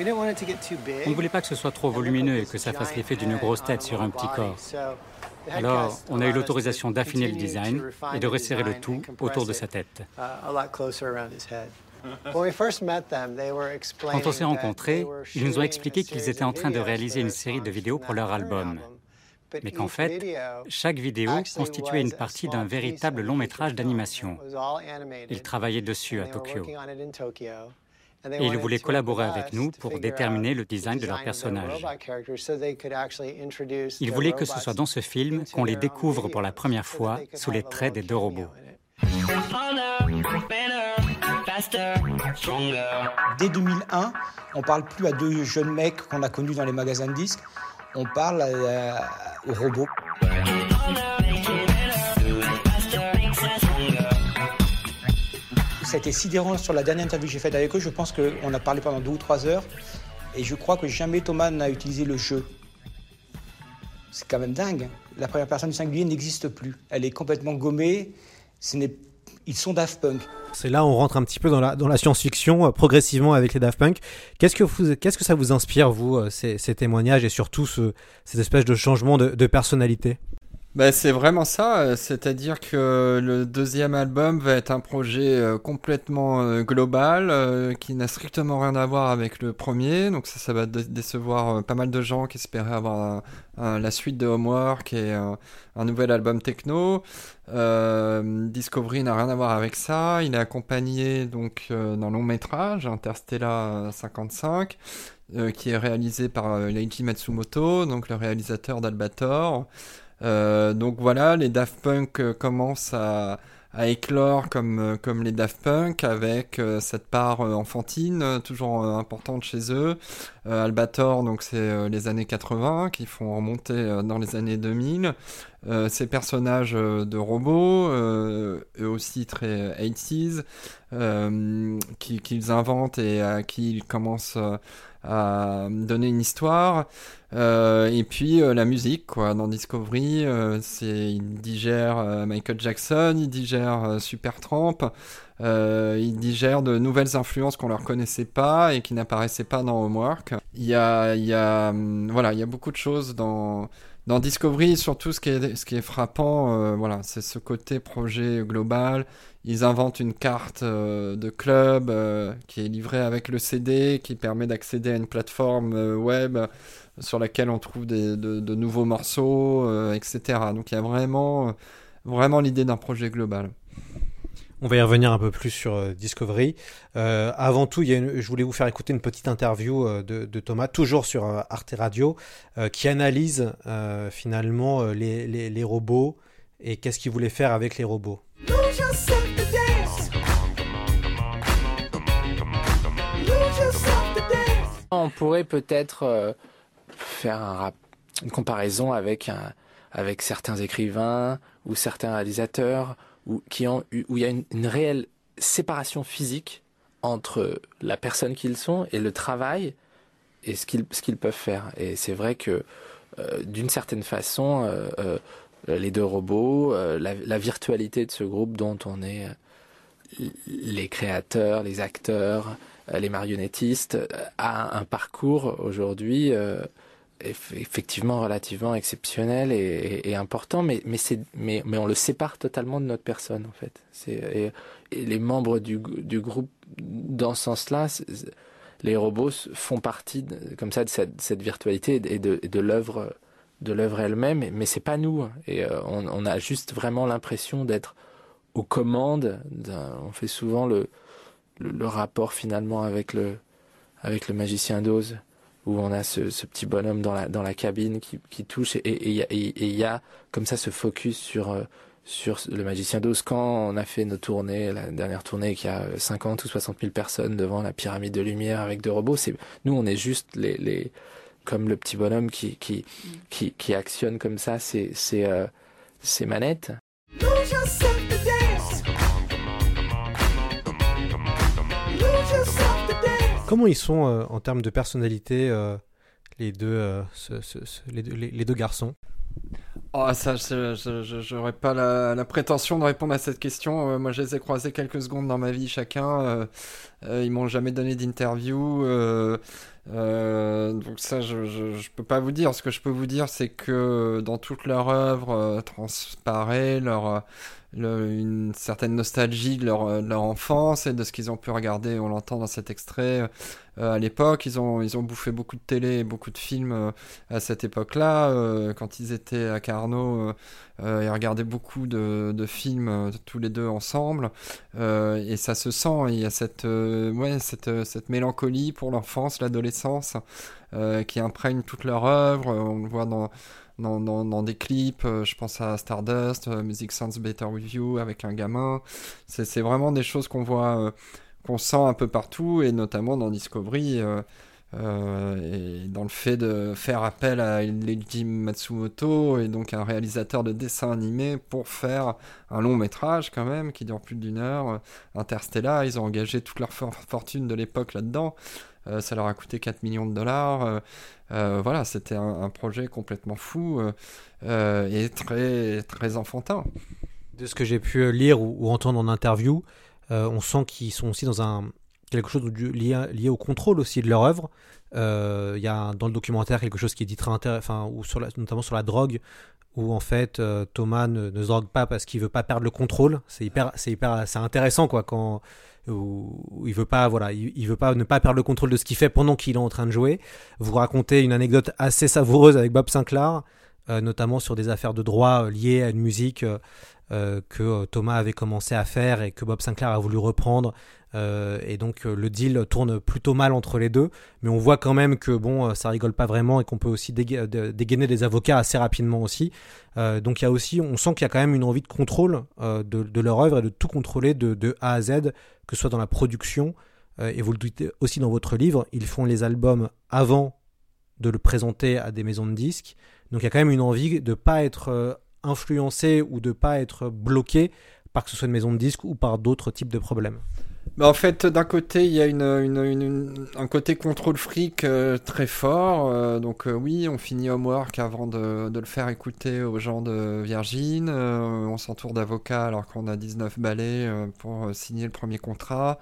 ne voulait pas que ce soit trop volumineux et que ça fasse l'effet d'une grosse tête sur un petit corps. Alors, on a eu l'autorisation d'affiner le design et de resserrer le tout autour de sa tête. Quand on s'est rencontrés, ils nous ont expliqué qu'ils étaient en train de réaliser une série de vidéos pour leur album, mais qu'en fait, chaque vidéo constituait une partie d'un véritable long métrage d'animation. Ils travaillaient dessus à Tokyo. Et ils voulaient collaborer avec nous pour déterminer le design de leurs personnages. Ils voulaient que ce soit dans ce film qu'on les découvre pour la première fois sous les traits des deux robots. Dès 2001, on parle plus à deux jeunes mecs qu'on a connus dans les magasins de disques, on parle à- aux robots. Ça a été sidérant sur la dernière interview que j'ai faite avec eux. Je pense qu'on a parlé pendant deux ou trois heures. Et je crois que jamais Thomas n'a utilisé le jeu. C'est quand même dingue. La première personne du singulier n'existe plus. Elle est complètement gommée. Ils sont Daft Punk. C'est là où on rentre un petit peu dans la, science-fiction euh, progressivement avec les Daft Punk. Qu'est-ce que, ça vous inspire, vous, euh, ces, témoignages et surtout ce, cette espèce de changement de personnalité? Ben, c'est vraiment ça, euh, c'est-à-dire que le deuxième album va être un projet euh, complètement euh, global, qui n'a strictement rien à voir avec le premier, donc ça, ça va dé- décevoir pas mal de gens qui espéraient avoir la suite de Homework et un, un nouvel album techno. Discovery n'a rien à voir avec ça, il est accompagné donc d'un long métrage, Interstellar 55, euh, qui est réalisé par Leiji Matsumoto, donc le réalisateur d'Albator. Euh, donc voilà, les Daft Punk euh, commencent à, éclore comme, euh, comme les Daft Punk avec cette part enfantine toujours importante chez eux. Albator, donc c'est les années 80 qui font remonter dans les années 2000. Euh, ces personnages de robots, eux aussi très 80s, euh, qui- qu'ils inventent et à qui ils commencent à donner une histoire. Euh, et puis euh, la musique, quoi. Dans Discovery, euh, c'est il digère euh, Michael Jackson, il digère Supertramp, il digère de nouvelles influences qu'on leur connaissait pas et qui n'apparaissaient pas dans Homework. Il y a, il y a, hum, voilà, il y a beaucoup de choses dans dans Discovery, surtout ce qui est, ce qui est frappant, euh, voilà, c'est ce côté projet global. Ils inventent une carte euh, de club euh, qui est livrée avec le CD, qui permet d'accéder à une plateforme euh, web sur laquelle on trouve des, de, de nouveaux morceaux, euh, etc. Donc il y a vraiment, euh, vraiment l'idée d'un projet global. On va y revenir un peu plus sur euh, Discovery. Euh, avant tout, il y a une- je voulais vous faire écouter une petite interview euh, de, de Thomas, toujours sur euh, Arte Radio, euh, qui analyse euh, finalement euh, les, les- les robots et qu'est-ce qu'il voulait faire avec les robots. On pourrait peut-être euh, faire un rap- une comparaison avec, un, avec certains écrivains ou certains réalisateurs où, qui ont où il y a une, réelle séparation physique entre la personne qu'ils sont et le travail et ce qu'ils ce qu'ils peuvent faire. Et c'est vrai que euh, d'une certaine façon, euh, euh, les deux robots, la, virtualité de ce groupe dont on est les créateurs, les acteurs, les marionnettistes, a un parcours aujourd'hui effectivement relativement exceptionnel et, important, mais, mais, mais, mais on le sépare totalement de notre personne en fait. Les membres du, du groupe, dans ce sens-là, les robots font partie de- comme ça de cette, virtualité et de, l'œuvre de l'œuvre elle-même, mais c'est pas nous. Et euh, on, a juste vraiment l'impression d'être aux commandes. On fait souvent le, le, rapport finalement avec le, avec le magicien d'Oz, où on a ce, ce petit bonhomme dans la, dans la cabine qui, qui touche, et et il y, a- et- et il y a comme ça ce focus sur, euh, sur le magicien d'Oz. Quand on a fait nos tournées, la dernière tournée qui a 50 ou 60 000 personnes devant la pyramide de lumière avec deux robots, c'est nous on est juste les, les comme le petit bonhomme qui qui qui, qui actionne comme ça ses ses, euh, ses manettes. Comment ils sont euh, en termes de personnalité, euh, les, deux, euh, les, deux, les- deux garçons? Oh, ça, je- j'aurais pas la, prétention de répondre à cette question. Moi, je les ai croisés quelques secondes dans ma vie chacun. Euh, euh, ils m'ont jamais donné d'interview. Donc ça, je, je peux pas vous dire. Ce que je peux vous dire, c'est que dans toute leur œuvre transparaît leur le- une certaine nostalgie de leur, euh, de leur enfance et de ce qu'ils ont pu regarder. On l'entend dans cet extrait. Euh, à l'époque, ils ont, ils ont bouffé beaucoup de télé et beaucoup de films euh, à cette époque-là. Euh, quand ils étaient à Carnot, euh, ils regardaient beaucoup de, de films tous les deux ensemble. Et ça se sent. Il y a cette, ouais, cette, cette mélancolie pour l'enfance, l'adolescence, qui imprègne toute leur œuvre. On le voit dans dans, dans, dans des clips, euh, je pense à Stardust, euh, Music Sounds Better With You avec un gamin. C'est vraiment des choses qu'on voit, euh, qu'on sent un peu partout, et notamment dans Discovery, euh, et dans le fait de faire appel à Leiji Matsumoto, et donc un réalisateur de dessin animé, pour faire un long métrage quand même, qui dure plus d'une heure. Interstellar, ils ont engagé toute leur for- fortune de l'époque là-dedans. Euh, ça leur a coûté 4 millions de dollars. Euh, euh, voilà, c'était un, projet complètement fou et très, très enfantin. De ce que j'ai pu lire ou, entendre en interview, on sent qu'ils sont aussi dans un quelque chose lié, au contrôle aussi de leur œuvre. Il y a dans le documentaire quelque chose qui est dit très intéressant, notamment sur la drogue, où en fait Thomas ne, ne se drogue pas parce qu'il veut pas perdre le contrôle. C'est hyper, c'est hyper, c'est intéressant quoi quand où, il veut pas, voilà, il, veut pas ne pas perdre le contrôle de ce qu'il fait pendant qu'il est en train de jouer. Vous racontez une anecdote assez savoureuse avec Bob Sinclair, notamment sur des affaires de droit euh, liées à une musique euh, euh, que euh, Thomas avait commencé à faire et que Bob Sinclair a voulu reprendre. Euh, et donc euh, le deal tourne plutôt mal entre les deux, mais on voit quand même que bon, euh, ça rigole pas vraiment et qu'on peut aussi dégainer des avocats assez rapidement aussi. Euh, donc il y a aussi, on sent qu'il y a quand même une envie de contrôle euh, de, leur œuvre et de tout contrôler de, de A à Z, que ce soit dans la production. euh, et vous le dites aussi dans votre livre, ils font les albums avant de le présenter à des maisons de disques. Donc il y a quand même une envie de pas être euh, influencé ou de pas être bloqué par que ce soit une maison de disques ou par d'autres types de problèmes. Bah, en fait, d'un côté, il y a un côté contrôle fric euh, très fort. euh, donc oui, on finit Homework avant de, de le faire écouter aux gens de Virgin. on s'entoure d'avocats alors qu'on a 19 balais pour signer le premier contrat.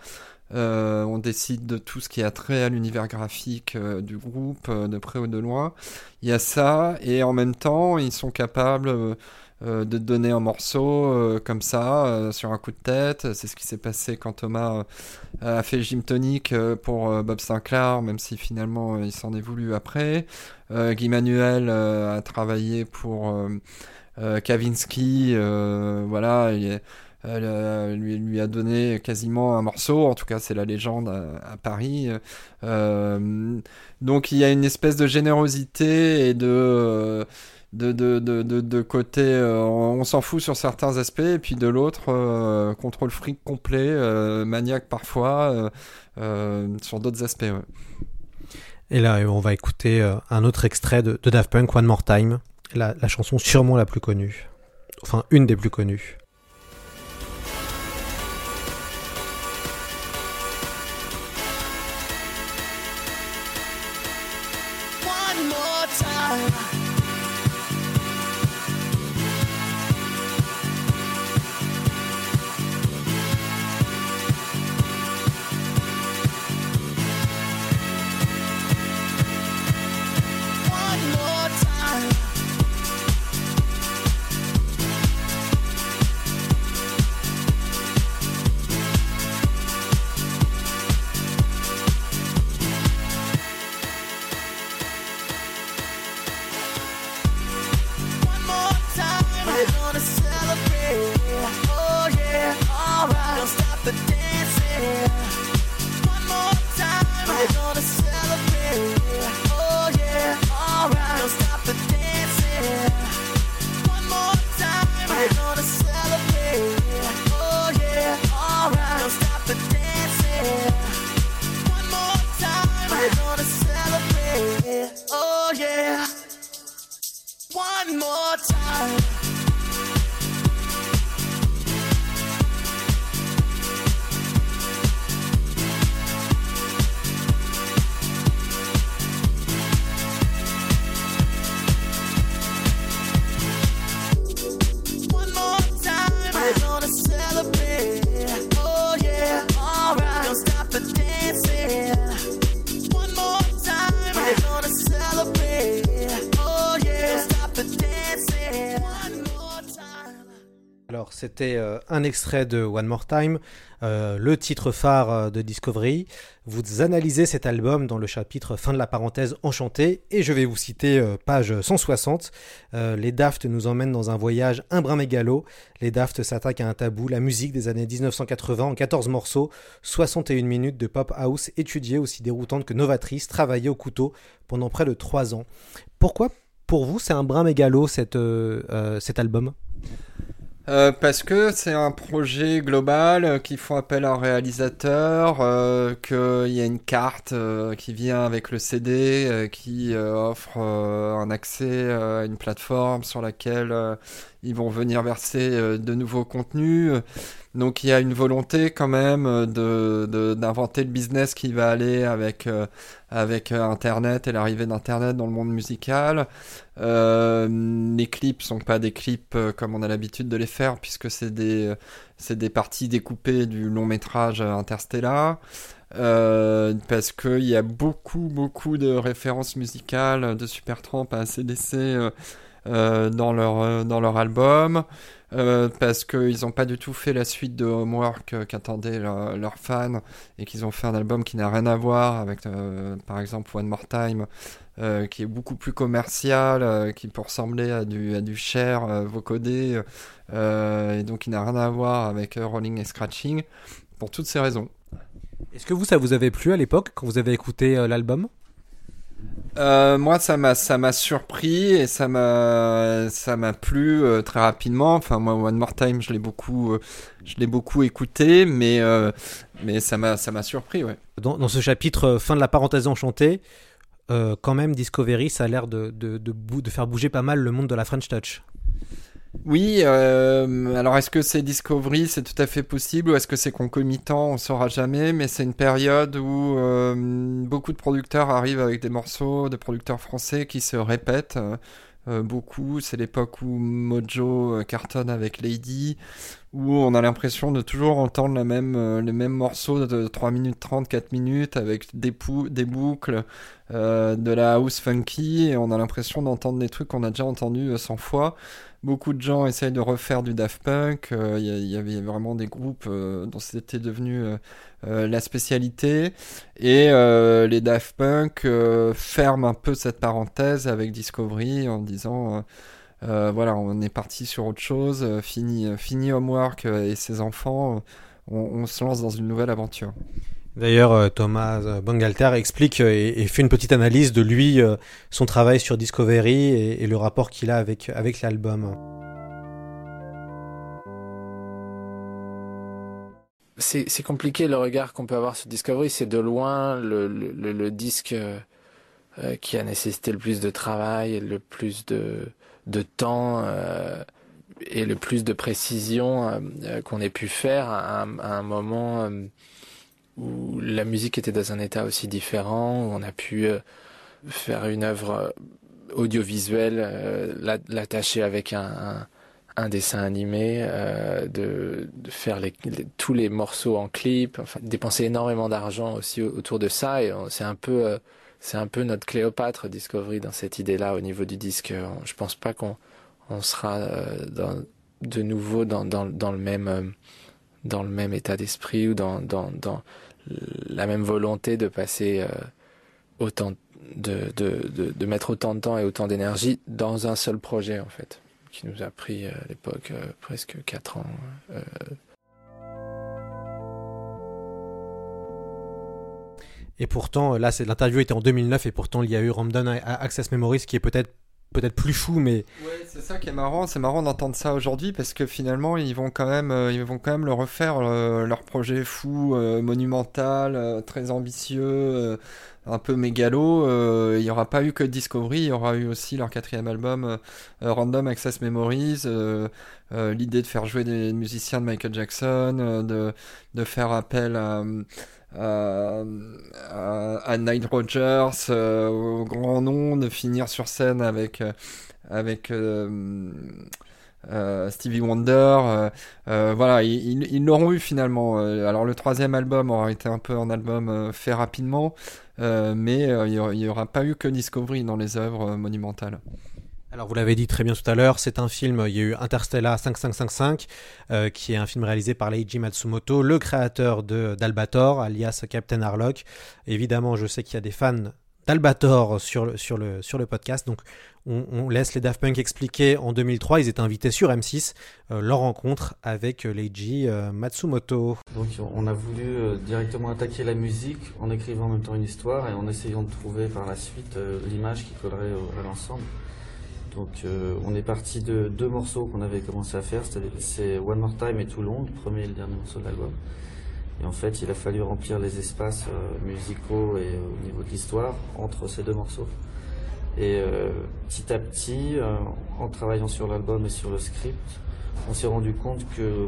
Euh, on décide de tout ce qui a trait à l'univers graphique euh, du groupe, euh, de près ou de loin. Il y a ça, et en même temps, ils sont capables de donner un morceau comme ça, sur un coup de tête. C'est ce qui s'est passé quand Thomas a fait Gym Tonic pour Bob Sinclair, même si finalement il s'en est voulu après. Guy Manuel a travaillé pour Kavinsky, voilà, il est- euh, lui, a donné quasiment un morceau, en tout cas c'est la légende à, Paris. Euh, donc il y a une espèce de générosité et de, euh, de, de, de, de, côté, euh, on, s'en fout sur certains aspects, et puis de l'autre, contrôle fric complet, maniaque parfois, sur d'autres aspects. Et là, on va écouter un autre extrait de, de Daft Punk, One More Time, la chanson sûrement la plus connue. Enfin, une des plus connues. Un extrait de One More Time, euh, le titre phare euh, de Discovery. Vous analysez cet album dans le chapitre fin de la parenthèse enchantée, et je vais vous citer euh, page 160. Euh, les Daft nous emmènent dans un voyage un brin mégalo. Les Daft s'attaquent à un tabou, la musique des années 1980 en 14 morceaux, 61 minutes de pop house étudiée, aussi déroutante que novatrice, travaillée au couteau pendant près de 3 ans. Pourquoi, pour vous, c'est un brin mégalo cet album? Euh, parce que c'est un projet global, euh, qu'il faut appel à un réalisateur, euh, qu'il y a une carte euh, qui vient avec le CD, euh, qui offre un accès à une plateforme sur laquelle ils vont venir verser euh, de nouveaux contenus. Donc il y a une volonté quand même euh, de, d'inventer le business qui va aller avec, euh, avec Internet et l'arrivée d'Internet dans le monde musical. Les clips sont pas des clips comme on a l'habitude de les faire puisque c'est des, des parties découpées du long métrage Interstellar. Euh, parce qu'il y a beaucoup, beaucoup de références musicales de Supertramp à ACDC dans, leur, euh, dans leur album. Euh, parce qu'ils n'ont pas du tout fait la suite de Homework euh, qu'attendaient leur- leurs fans et qu'ils ont fait un album qui n'a rien à voir avec, euh, par exemple, One More Time, euh, qui est beaucoup plus commercial, euh, qui peut ressembler à du, à du Cher euh, vocodé, euh, et donc qui n'a rien à voir avec euh, Rolling et Scratching, pour toutes ces raisons. Est-ce que vous, ça vous avait plu à l'époque quand vous avez écouté euh, l'album? Euh, moi, ça m'a ça m'a surpris et ça m'a ça m'a plu euh, très rapidement. Enfin, moi, One More Time, je l'ai beaucoup euh, je l'ai beaucoup écouté, mais mais ça m'a ça m'a surpris, ouais. dans, ce chapitre fin de la parenthèse enchantée, quand même Discovery, ça a l'air de, de, de faire bouger pas mal le monde de la French Touch. Oui, euh, alors est-ce que c'est Discovery, c'est tout à fait possible, ou est-ce que c'est concomitant, on saura jamais, mais c'est une période où euh, beaucoup de producteurs arrivent avec des morceaux de producteurs français qui se répètent euh, beaucoup. C'est l'époque où Mojo euh, cartonne avec Lady, où on a l'impression de toujours entendre la même, euh, le même morceau de 3 minutes 30, 4 minutes, avec des, boucles, euh, de la house funky, et on a l'impression d'entendre des trucs qu'on a déjà entendus euh, 100 fois. Beaucoup de gens essayent de refaire du Daft Punk. euh, Il y, avait vraiment des groupes euh, dont c'était devenu euh, euh, la spécialité. Et euh, les Daft Punk euh, ferment un peu cette parenthèse avec Discovery en disant euh, euh, voilà, on est parti sur autre chose, euh, fini, euh, fini Homework euh, et ses enfants, euh, on, se lance dans une nouvelle aventure. D'ailleurs, euh, Thomas euh, Bangalter explique euh, et, fait une petite analyse de lui, euh, son travail sur Discovery et, et le rapport qu'il a avec, avec l'album. C'est compliqué le regard qu'on peut avoir sur Discovery. C'est de loin le, disque euh, euh, qui a nécessité le plus de travail, le plus de, temps euh, et le plus de précision qu'on ait pu faire à un, moment où la musique était dans un état aussi différent, où on a pu faire une œuvre audiovisuelle, la- l'attacher avec un, un dessin animé, euh, de, faire tous les morceaux en clip, dépenser énormément d'argent aussi au- autour de ça et on- c'est un peu euh, c'est un peu notre Cléopâtre Discovery dans cette idée-là au niveau du disque. Je pense pas qu'on on sera euh, de nouveau dans, le même état d'esprit ou dans, la même volonté de passer autant mettre autant de temps et autant d'énergie dans un seul projet en fait qui nous a pris euh, à l'époque euh, presque 4 ans. euh, Et pourtant, là, c'est l'interview était en 2009 et pourtant il y a eu Random Access Memories qui est peut-être peut-être plus fou, mais Ouais, c'est ça qui est marrant, c'est marrant d'entendre ça aujourd'hui parce que finalement ils vont quand même, ils vont quand même le refaire leur projet fou, euh, monumental, euh, très ambitieux, euh, un peu mégalo. euh, il n'y aura pas eu que Discovery, il y aura eu aussi leur quatrième album euh, Random Access Memories, euh, l'idée de faire jouer des musiciens de Michael Jackson, de, de faire appel à à, à, à euh, au grand nom, de finir sur scène avec, avec euh, Stevie Wonder. euh, euh, voilà, ils l'auront eu finalement. Alors le troisième album aura été un peu un album fait rapidement, mais il n'y aura, pas eu que Discovery dans les œuvres monumentales. Alors vous l'avez dit très bien tout à l'heure, c'est un film, il y a eu Interstellar 5555, euh, qui est un film réalisé par Leiji Matsumoto, le créateur d'Albator, alias Captain Harlock. Évidemment, je sais qu'il y a des fans d'Albator sur le, sur, le, sur le podcast, donc on, laisse les Daft Punk expliquer. En 2003, ils étaient invités sur M6, euh, leur rencontre avec euh, Leiji euh, Matsumoto. Donc on a voulu directement attaquer la musique en écrivant en même temps une histoire et en essayant de trouver par la suite l'image qui collerait à l'ensemble. Donc on est parti de deux morceaux qu'on avait commencé à faire, c'est One More Time et Too Long, le premier et le dernier morceau de l'album. Et en fait il a fallu remplir les espaces musicaux et au niveau de l'histoire entre ces deux morceaux. Et euh, petit à petit, euh, en travaillant sur l'album et sur le script, on s'est rendu compte que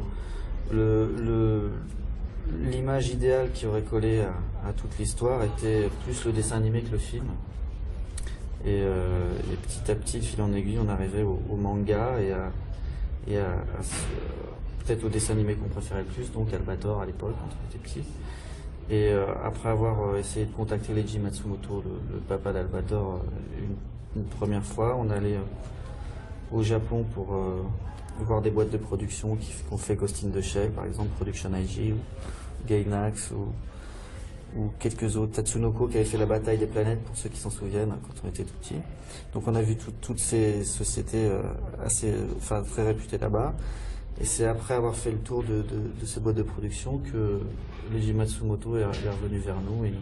l'image idéale qui aurait collé à, toute l'histoire était plus le dessin animé que le film. Et, euh, et petit à petit, fil en aiguille, on arrivait au, manga et à, peut-être au dessin animé qu'on préférait le plus, donc Albator à l'époque quand on était petit. Et euh, après avoir euh, essayé de contacter Leiji Matsumoto, le, papa d'Albator, euh, une, première fois, on allait au Japon pour voir des boîtes de production ont fait Ghost in the Shell, par exemple Production IG ou Gainax ou, quelques autres. Tatsunoko qui avait fait la bataille des planètes, pour ceux qui s'en souviennent, hein, quand on était tout petit. Donc on a vu tout- toutes ces sociétés assez, très réputées là-bas. Et c'est après avoir fait le tour de, de, de ces boîtes de production que Leiji Matsumoto est, revenu vers nous et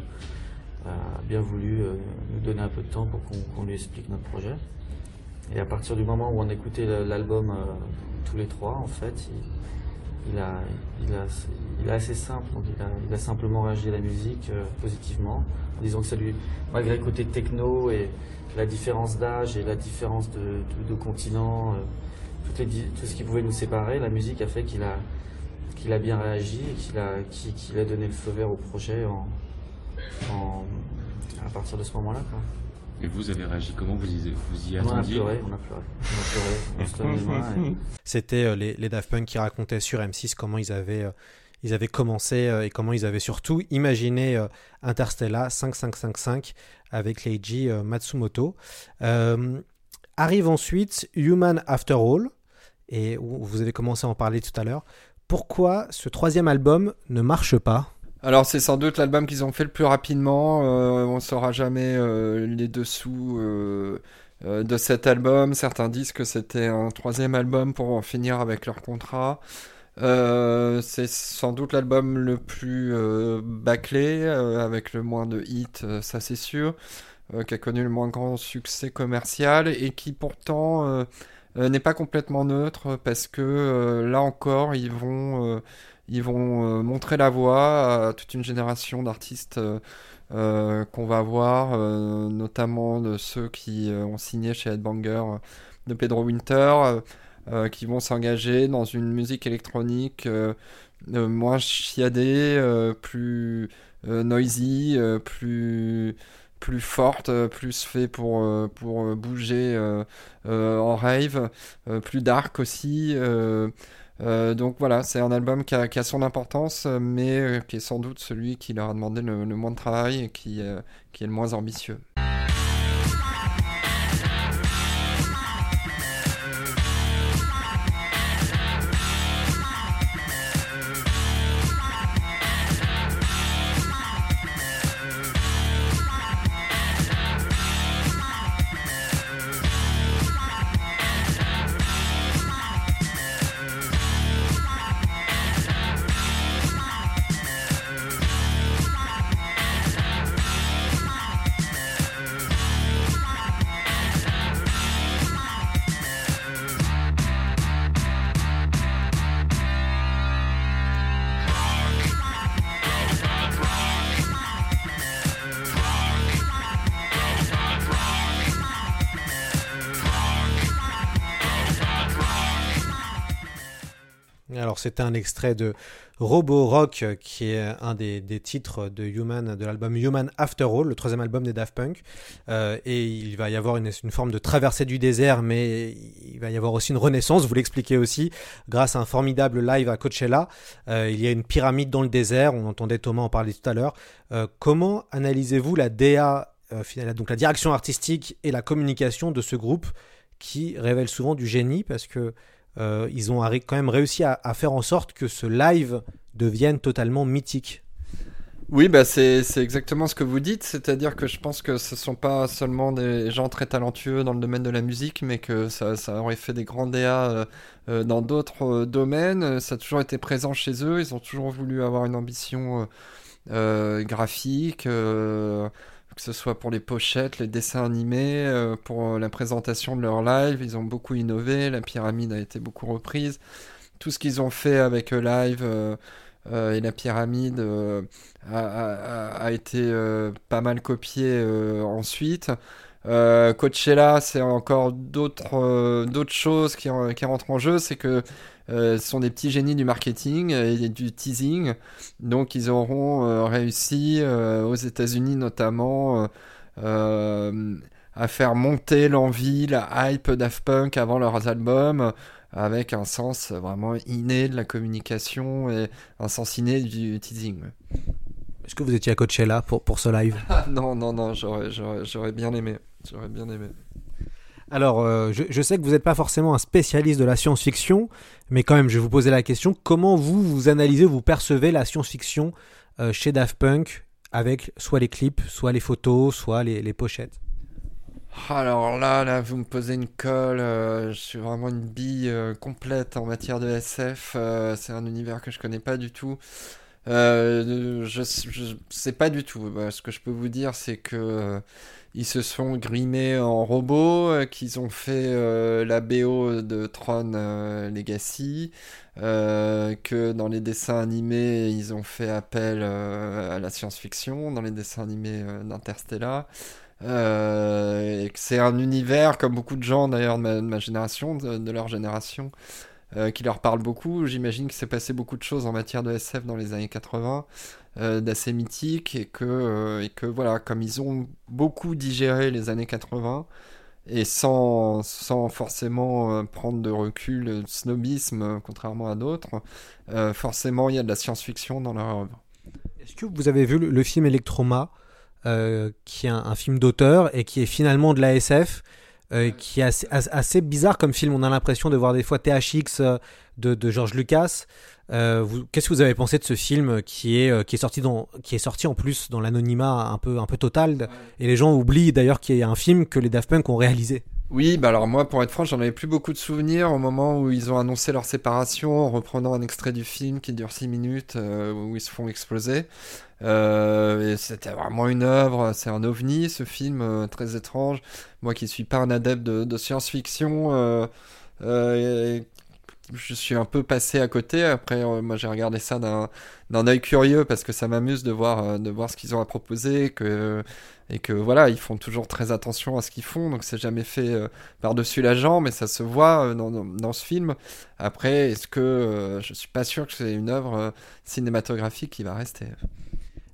a bien voulu euh, nous donner un peu de temps pour qu'on lui explique notre projet. Et à partir du moment où on écoutait l'album euh, tous les trois, en fait, il, il a, assez simple. Donc il, a, simplement réagi à la musique euh, positivement, en disant que ça lui, malgré le côté techno et la différence d'âge et la différence de, de, continent, euh, les, tout ce qui pouvait nous séparer, la musique a fait qu'il a, qu'il a bien réagi et qu'il a, qu'il, a donné le feu vert au projet en, en, à partir de ce moment-là. Et vous avez réagi comment? Vous y, vous y On a attendiez? pleuré, on a pleuré. On a pleuré, on se tenait les mains et- C'était euh, les, les Daft Punk qui racontaient sur M6 comment ils avaient, euh, ils avaient commencé euh, et comment ils avaient surtout imaginé euh, Interstellar 5555 avec Leiji euh, Matsumoto. Arrive ensuite Human After All, et vous avez commencé à en parler tout à l'heure. Pourquoi ce troisième album ne marche pas? Alors c'est sans doute l'album qu'ils ont fait le plus rapidement. Euh, on saura jamais euh, les dessous euh, de cet album. Certains disent que c'était un troisième album pour en finir avec leur contrat. C'est sans doute l'album le plus bâclé, avec le moins de hits, ça c'est sûr, qui a connu le moins grand succès commercial et qui pourtant euh, euh, n'est pas complètement neutre parce que euh, là encore ils vont, euh, ils vont euh, montrer la voie à toute une génération d'artistes euh, euh, qu'on va voir, euh, notamment de ceux qui euh, ont signé chez Headbanger euh, de Pedro Winter, euh, euh, qui vont s'engager dans une musique électronique euh, euh, moins chiadée, euh, plus euh, noisy, euh, plus plus forte, euh, plus fait pour, euh, pour euh, bouger en rave, plus dark aussi. donc voilà, c'est un album qui a, qui a son importance, mais qui est sans doute celui qui leur a demandé le, moins de travail et qui, qui est le moins ambitieux. C'était un extrait de Robo Rock euh, qui est un des, titres de Human de l'album Human After All, le troisième album des Daft Punk. Euh, et il va y avoir une, forme de traversée du désert, mais il va y avoir aussi une renaissance. Vous l'expliquez aussi grâce à un formidable live à Coachella. Euh, il y a une pyramide dans le désert. On entendait Thomas en parler tout à l'heure. Comment analysez-vous la DA donc la direction artistique et la communication de ce groupe qui révèle souvent du génie? Parce que euh, ils ont quand même réussi à, faire en sorte que ce live devienne totalement mythique. Oui, bah c'est exactement ce que vous dites, c'est-à-dire que je pense que ce sont pas seulement des gens très talentueux dans le domaine de la musique, mais que ça, aurait fait des grands DA euh, euh, dans d'autres domaines. Ça a toujours été présent chez eux. Ils ont toujours voulu avoir une ambition graphique, que ce soit pour les pochettes, les dessins animés, euh, pour euh, la présentation de leur live. Ils ont beaucoup innové. La pyramide a été beaucoup reprise. Tout ce qu'ils ont fait avec live. euh, euh, et la pyramide a, été pas mal copiée euh, ensuite. Coachella, c'est encore d'autres choses qui, qui rentrent en jeu, c'est que ce sont des petits génies du marketing et du teasing, donc ils auront euh, réussi euh, aux États-Unis notamment euh, euh, à faire monter l'envie, la hype Daft Punk avant leurs albums avec un sens vraiment inné de la communication et un sens inné du teasing. Est-ce que vous étiez à Coachella pour, pour ce live? Ah, non, non, non, j'aurais, bien aimé. J'aurais bien aimé. Alors, euh, je, je sais que vous n'êtes pas forcément un spécialiste de la science-fiction, mais quand même, je vais vous poser la question comment vous, vous analysez, vous percevez la science-fiction euh, chez Daft Punk avec soit les clips, soit les photos, soit les, pochettes? Alors là, là, vous me posez une colle. euh, je suis vraiment une bille euh, complète en matière de SF. c'est un univers que je connais pas du tout. Je, je sais pas du tout. Bah, ce que je peux vous dire, c'est que ils se sont grimés en robots, euh, qu'ils ont fait euh, la BO de Tron euh, Legacy, que dans les dessins animés, ils ont fait appel à la science-fiction, dans les dessins animés d'Interstellar. Et que c'est un univers, comme beaucoup de gens d'ailleurs de ma, génération, de, de leur génération, qui leur parle beaucoup. J'imagine qu'il s'est passé beaucoup de choses en matière de SF dans les années 80, euh, d'assez mythique, et que, euh, et que voilà, comme ils ont beaucoup digéré les années 80, et sans, sans forcément euh, prendre de recul, de snobisme, euh, contrairement à d'autres, euh, forcément il y a de la science-fiction dans leur œuvre. Est-ce que vous avez vu le, le film Electroma, euh, qui est un, un film d'auteur et qui est finalement de la SF, euh, qui est assez, as- assez bizarre comme film? On a l'impression de voir des fois THX euh, de, de George Lucas. Euh, Qu'est-ce que vous avez pensé de ce film qui est, euh, qui est, sorti, dans, qui est sorti en plus dans l'anonymat un peu, un peu total Et les gens oublient d'ailleurs qu'il y a un film que les Daft Punk ont réalisé? Oui, bah alors moi, pour être franc, j'en avais plus beaucoup de souvenirs au moment où ils ont annoncé leur séparation en reprenant un extrait du film qui dure 6 minutes euh, où ils se font exploser. C'était vraiment une œuvre, c'est un ovni ce film, très étrange. Moi qui suis pas un adepte de, science-fiction, je suis un peu passé à côté. Après, euh, moi j'ai regardé ça d'un œil curieux parce que ça m'amuse de voir euh, de voir ce qu'ils ont à proposer, et que voilà, ils font toujours très attention à ce qu'ils font, donc c'est jamais fait euh, par-dessus la jambe, mais ça se voit dans, dans, dans ce film. Après, est-ce que je suis pas sûr que c'est une œuvre cinématographique qui va rester?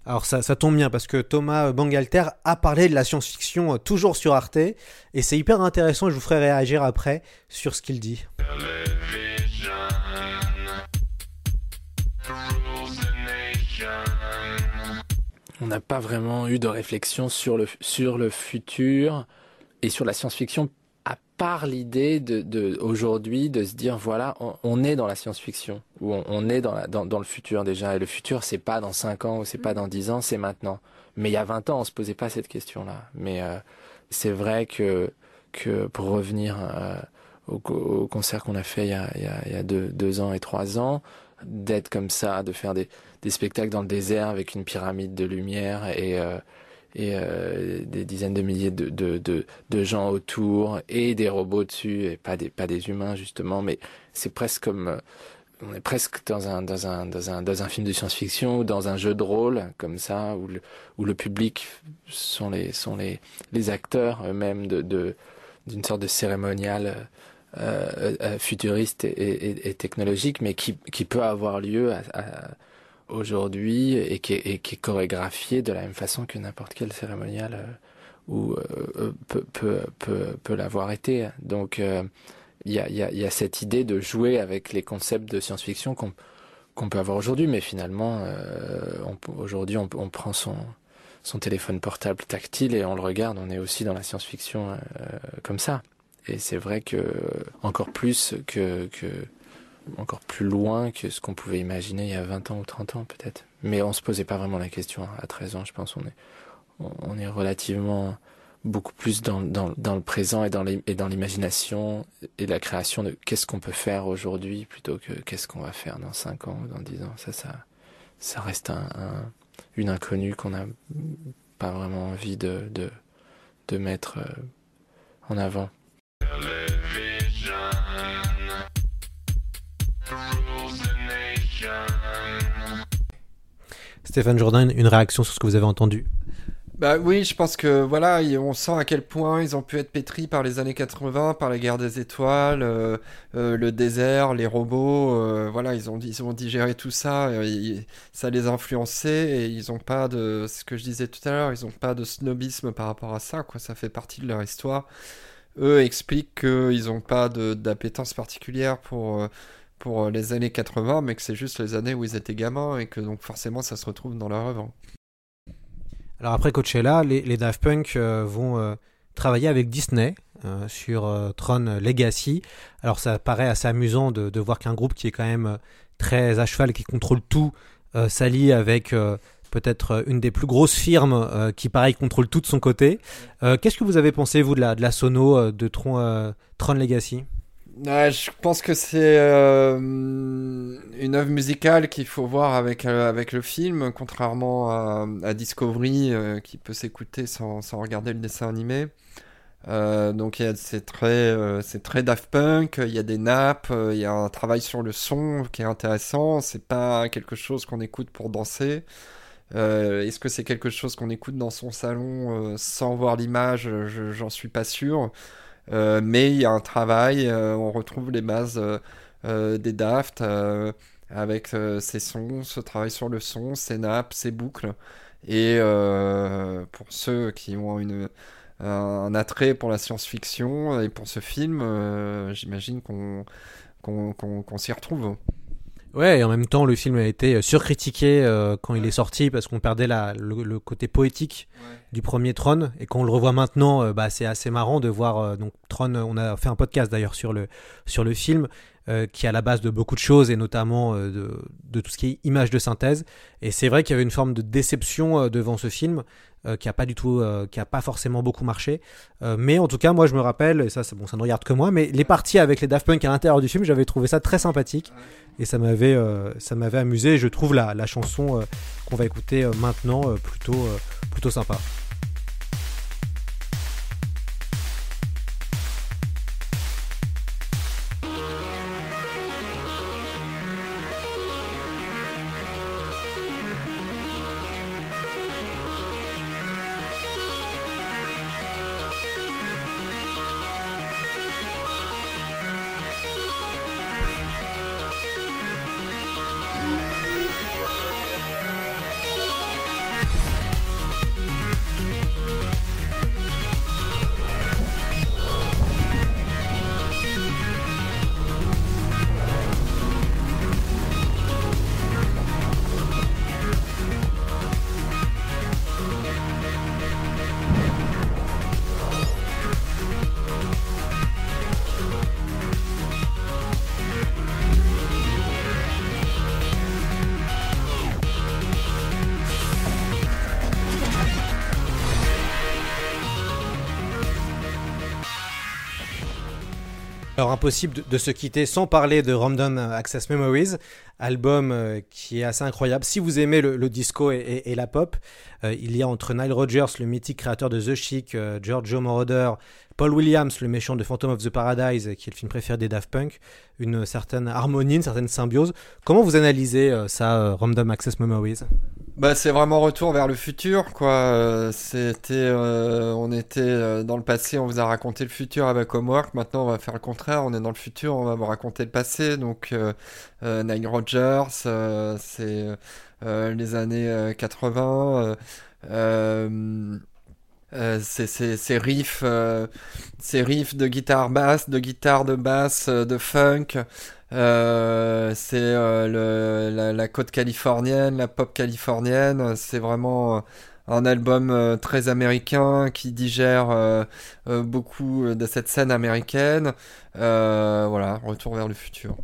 Alors ça, tombe bien parce que Thomas Bangalter a parlé de la science-fiction euh, toujours sur Arte et c'est hyper intéressant. Je vous ferai réagir après sur ce qu'il dit. On n'a pas vraiment eu de réflexion sur le, sur le futur et sur la science-fiction, à part l'idée de, de, aujourd'hui de se dire voilà, on, on est dans la science-fiction, ou on, on est dans, la, dans, dans le futur déjà. Et le futur, c'est pas dans 5 ans ou c'est pas dans 10 ans, c'est maintenant. Mais il y a 20 ans, on se posait pas cette question-là. Mais euh, c'est vrai que, que pour revenir euh, au, au concert qu'on a fait il y a, il y a, il y a deux, deux ans et trois ans, d'être comme ça, de faire des, des spectacles dans le désert avec une pyramide de lumière et, euh, et euh, des dizaines de milliers de, de, de, de gens autour et des robots dessus et pas des, pas des humains justement, mais c'est presque comme... euh, on est presque dans un, dans un, dans un, dans un film de science-fiction ou dans un jeu de rôle comme ça où le, où le public sont les, sont les, les acteurs eux-mêmes de, de, d'une sorte de cérémonial euh, euh, futuriste et, et, et technologique, mais qui, qui peut avoir lieu à, à- aujourd'hui et qui, est, et chorégraphié de la même façon que n'importe quel cérémonial euh, ou euh, euh, peut, peut, peut, peut l'avoir été. Donc il y, a, y, y a cette idée de jouer avec les concepts de science-fiction qu'on qu'on peut avoir aujourd'hui, mais finalement, aujourd'hui, on, on prend son, son téléphone portable tactile et on le regarde, on est aussi dans la science-fiction comme ça. et c'est vrai que encore plus que, que encore plus loin que ce qu'on pouvait imaginer il y a 20 ans ou 30 ans peut-être. Mais on se posait pas vraiment la question à 13 ans, je pense. On est, on est relativement beaucoup plus dans, dans, le présent et dans les- et l'imagination et la création de qu'est-ce qu'on peut faire aujourd'hui plutôt que qu'est-ce qu'on va faire dans 5 ans ou dans 10 ans. Ça, ça, ça reste un- une inconnue qu'on n'a pas vraiment envie de, de, de mettre euh, en avant. Stéphane Jourdain, une réaction sur ce que vous avez entendu Bah oui, je pense que voilà, on sent à quel point ils ont pu être pétris par les années 80, par la guerre des étoiles, euh, euh, le désert, les robots. euh, voilà, ils ont, ils ont digéré tout ça, ça les a influencés et ils ont pas de, ce que je disais tout à l'heure, ils ont pas de snobisme par rapport à ça. Ça fait partie de leur histoire. Eux expliquent qu'ils n'ont pas d'appétence particulière pour, pour les années 80, mais que c'est juste les années où ils étaient gamins et que donc forcément ça se retrouve dans leur œuvre. Alors après Coachella, les, les Daft Punk euh, vont euh, travailler avec Disney euh, sur euh, Tron Legacy. Alors ça paraît assez amusant de, voir qu'un groupe qui est quand même euh, très à cheval, qui contrôle tout, euh, s'allie avec euh, peut-être euh, une des plus grosses firmes euh, qui pareil contrôle tout de son côté. Euh, Qu'est-ce que vous avez pensé vous de la, de la sono euh, de euh, Tron Legacy? Je pense que c'est euh, une œuvre musicale qu'il faut voir avec, euh, avec le film, contrairement à, Discovery euh, qui peut s'écouter sans, sans regarder le dessin animé. Donc c'est très, c'est très Daft Punk, il y a des nappes, il y a un travail sur le son qui est intéressant, c'est pas quelque chose qu'on écoute pour danser. Est-ce que c'est quelque chose qu'on écoute dans son salon sans voir l'image? Je- J'en suis pas sûr. Euh, mais il y a un travail, euh, on retrouve les bases euh, des Daft avec ces sons, ce travail sur le son, ces nappes, ces boucles. Et pour ceux qui ont une, un, attrait pour la science-fiction et pour ce film, j'imagine qu'on s'y retrouve. Ouais, et en même temps, le film a été surcritiqué euh, quand il est sorti parce qu'on perdait la, le, le côté poétique du premier Tron. Et quand on le revoit maintenant, euh, bah, c'est assez marrant de voir. euh, donc Tron, on a fait un podcast d'ailleurs sur le, sur le film euh, qui est à la base de beaucoup de choses et notamment euh, de, de tout ce qui est image de synthèse. Et c'est vrai qu'il y avait une forme de déception euh, devant ce film. Euh, qui a pas du tout, euh, qui a pas forcément beaucoup marché, Euh, mais en tout cas moi je me rappelle et ça bon ça ne regarde que moi, mais les parties avec les Daft Punk à l'intérieur du film j'avais trouvé ça très sympathique et ça m'avait ça m'avait amusé. Et je trouve la, la chanson qu'on va écouter maintenant plutôt plutôt sympa. Impossible de, se quitter sans parler de Random Access Memories, album euh, qui est assez incroyable. Si vous aimez le, disco et, la pop, euh, il y a entre Nile Rodgers, le mythique créator de The Chic, euh, Giorgio Moroder, Paul Williams, le méchant de Phantom of the Paradise, qui est le film préféré des Daft Punk, une certaine harmonie, une certaine symbiose. Comment vous analysez ça, Random Access Memories? Bah, c'est vraiment retour vers le futur, quoi. Euh, C'était, euh, on était euh, dans le passé, on vous a raconté le futur avec Homework. Maintenant, on va faire le contraire. On est dans le futur, on va vous raconter le passé. Donc, euh, euh, Nile Rodgers, euh, c'est les années euh, 80. euh, ces riffs, euh, riffs de guitare basse, de guitare de basse, de funk. Euh, c'est euh, la, la côte californienne, la pop californienne. C'est vraiment un album euh, très américain qui digère euh, euh, beaucoup de cette scène américaine. Euh, voilà, retour vers le futur.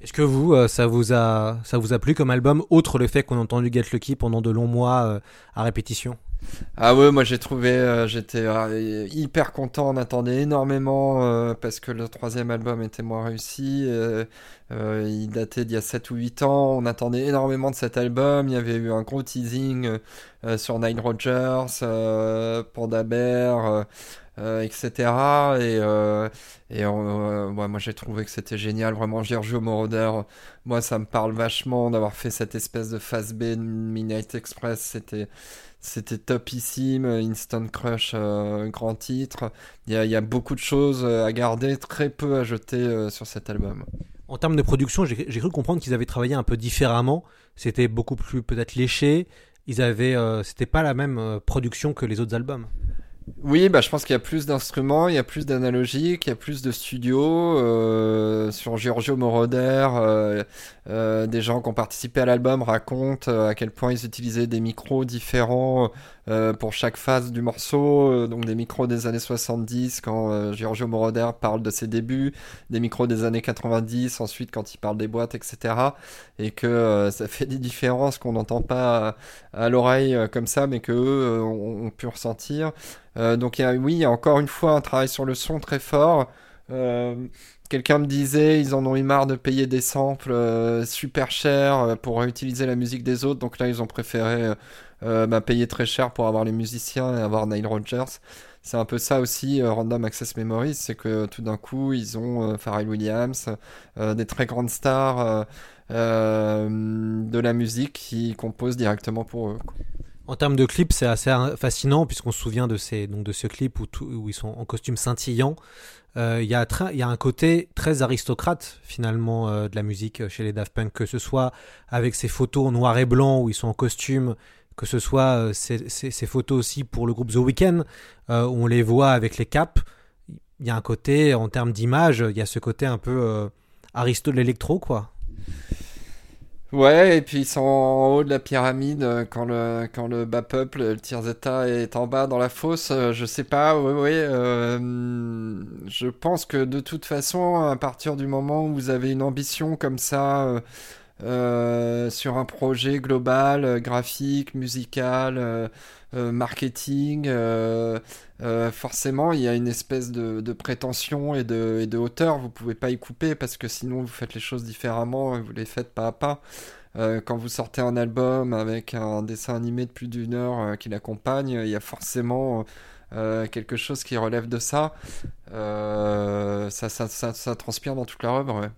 Est-ce que vous, euh, ça vous a, ça vous a plu comme album, outre le fait qu'on a entendu Get Lucky pendant de longs mois euh, à répétition? Ah ouais, moi j'ai trouvé, euh, j'étais euh, hyper content, on attendait énormément euh, parce que le troisième album était moins réussi. euh, il datait d'il y a 7 ou 8 ans, on attendait énormément de cet album. Il y avait eu un gros teasing sur Nile Rodgers, Panda Bear, etc. Et, et moi j'ai trouvé que c'était génial, vraiment Giorgio Moroder. Moi ça me parle vachement d'avoir fait cette espèce de phase B de Midnight Express. C'était c'était topissime, Instant Crush, euh, grand titre. Il y a, beaucoup de choses à garder, très peu à jeter euh, sur cet album. En termes de production, j'ai cru comprendre qu'ils avaient travaillé un peu différemment. C'était beaucoup plus peut-être léché. Ils avaient, euh, c'était pas la même euh, production que les autres albums. Oui, bah, je pense qu'il y a plus d'instruments, il y a plus d'analogiques, il y a plus de studios. euh, sur Giorgio Moroder, euh, euh, des gens qui ont participé à l'album racontent à quel point ils utilisaient des micros différents pour chaque phase du morceau. euh, donc des micros des années 70 quand euh, Giorgio Moroder parle de ses débuts, des micros des années 90 ensuite quand il parle des boîtes, etc. Et que euh, ça fait des différences qu'on n'entend pas à, à l'oreille euh, comme ça, mais que eux euh, ont, ont pu ressentir. Euh, donc y a, oui, il y a encore une fois un travail sur le son très fort. Euh, Quelqu'un me disait, ils en ont eu marre de payer des samples euh, super chers euh, pour réutiliser la musique des autres. Donc là, ils ont préféré euh, bah, payer très cher pour avoir les musiciens et avoir Nile Rodgers. C'est un peu ça aussi, euh, Random Access Memories, c'est que tout d'un coup, ils ont euh, Pharrell Williams, euh, des très grandes stars de la musique qui composent directement pour eux. En termes de clips, c'est assez fascinant puisqu'on se souvient de, ces, donc de ce clip où, ils sont en costume scintillant. Il y, a un côté très aristocrate finalement de la musique chez les Daft Punk, que ce soit avec ces photos en noir et blanc où ils sont en costume, que ce soit euh, ces, photos aussi pour le groupe The Weeknd euh, où on les voit avec les capes. Il y a un côté, en termes d'image, il y a ce côté un peu euh, aristo de l'électro quoi. Ouais, et puis ils sont en haut de la pyramide euh, quand le, quand le bas peuple, le état est en bas dans la fosse. Je sais pas, ouais. euh, je pense que de toute façon, à partir du moment où vous avez une ambition comme ça euh, sur un projet global, euh, graphique, musical, euh, marketing, forcément il y a une espèce de, prétention et de, hauteur. Vous pouvez pas y couper parce que sinon vous faites les choses différemment et vous les faites pas à pas. Quand vous sortez un album avec un dessin animé de plus d'une heure qui l'accompagne, il y a forcément quelque chose qui relève de ça. Ça, transpire dans toute leur œuvre. ouais.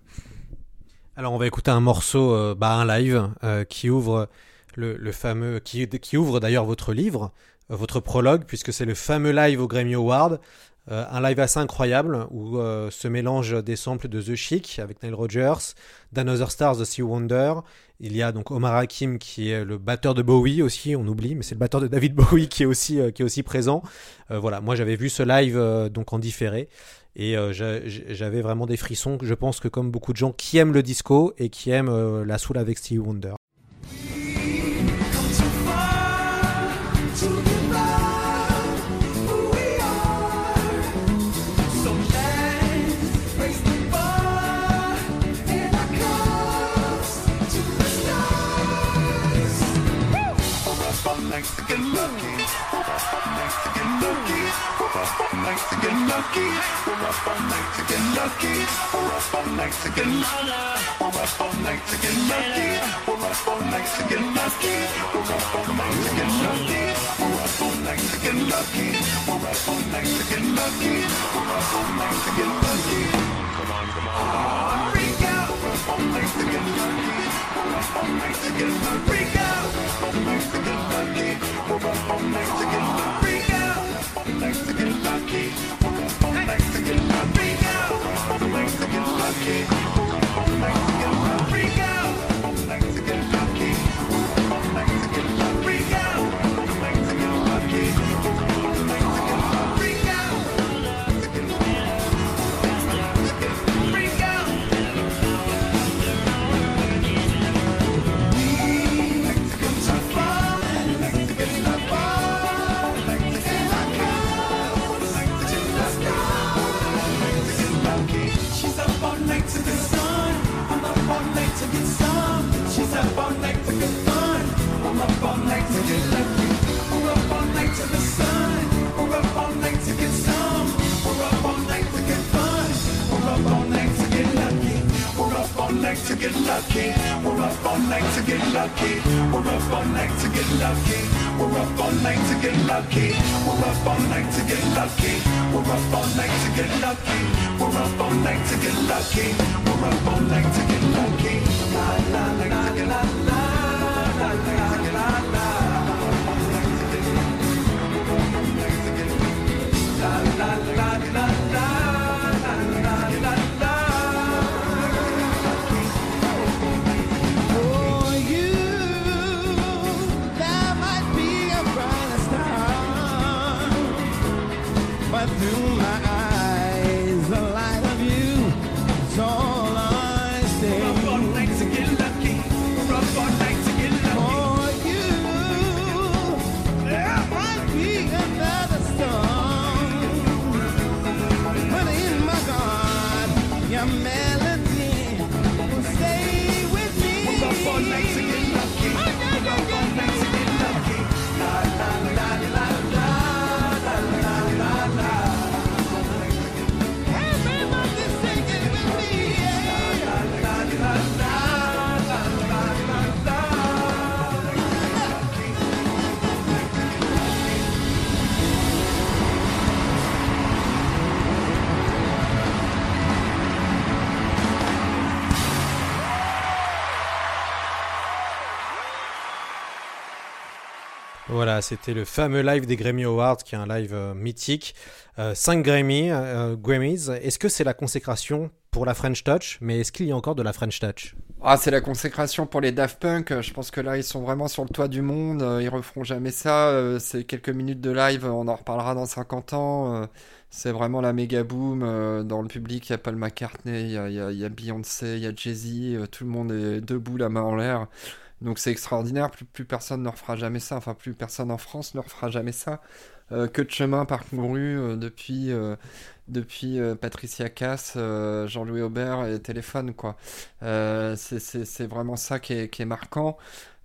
Alors on va écouter un morceau, euh, bah, un live euh, qui ouvre le, fameux, qui, ouvre d'ailleurs votre livre, euh, votre prologue, puisque c'est le fameux live au Grammy Award, un live assez incroyable où se mélangent des samples de The Chic avec Nile Rodgers, d'Another Stars, The Sea Wonder. Il y a donc Omar Hakim qui est le batteur de Bowie aussi, on oublie, mais c'est le batteur de David Bowie qui est aussi, qui est aussi présent. Voilà, moi j'avais vu ce live donc en différé et euh, j'a- j'avais vraiment des frissons. Je pense que comme beaucoup de gens qui aiment le disco et qui aiment euh, la soul avec Stevie Wonder. lucky. We're up all night to get lucky. We're up all night to get lucky. We're up all night to get lucky. We're up all night to get lucky. We're up all night to get lucky. We're up all night to get lucky. We're up all night to get lucky. We're up all night to get lucky. Come on, come on. Freak out. All night to get lucky. All night to get lucky. Freak out. Lucky. We're up all night to get lucky. Freak out. Lucky lucky. To get lucky. We're up all night to get lucky. We're up all night to get lucky. We're up all night to get lucky. We're up all night to get lucky. We're up all night to get lucky. We're up all night to get lucky. We're up all night to get lucky. La la la la la Voilà, c'était le fameux live des Grammy Awards, qui est un live euh, mythique. 5 Grammy, euh, Grammys. Est-ce que c'est la consécration pour la French Touch? Mais est-ce qu'il y a encore de la French Touch? Ah, c'est la consécration pour les Daft Punk. Je pense que là, ils sont vraiment sur le toit du monde. Euh, Ils referont jamais ça. Euh, C'est quelques minutes de live. On en reparlera dans 50 ans. Euh, C'est vraiment la méga boom. Euh, Dans le public, il y a Paul McCartney, il y a, il y a- Beyoncé, il y a Jay-Z. Euh, Tout le monde est debout, la main en l'air. Donc c'est extraordinaire. Plus, personne ne refera jamais ça. Enfin, plus personne en France ne refera jamais ça. Euh, que de chemin parcouru euh, depuis, euh, Patricia Cass, Jean-Louis Aubert et Téléphone, quoi. C'est- vraiment ça qui est, marquant.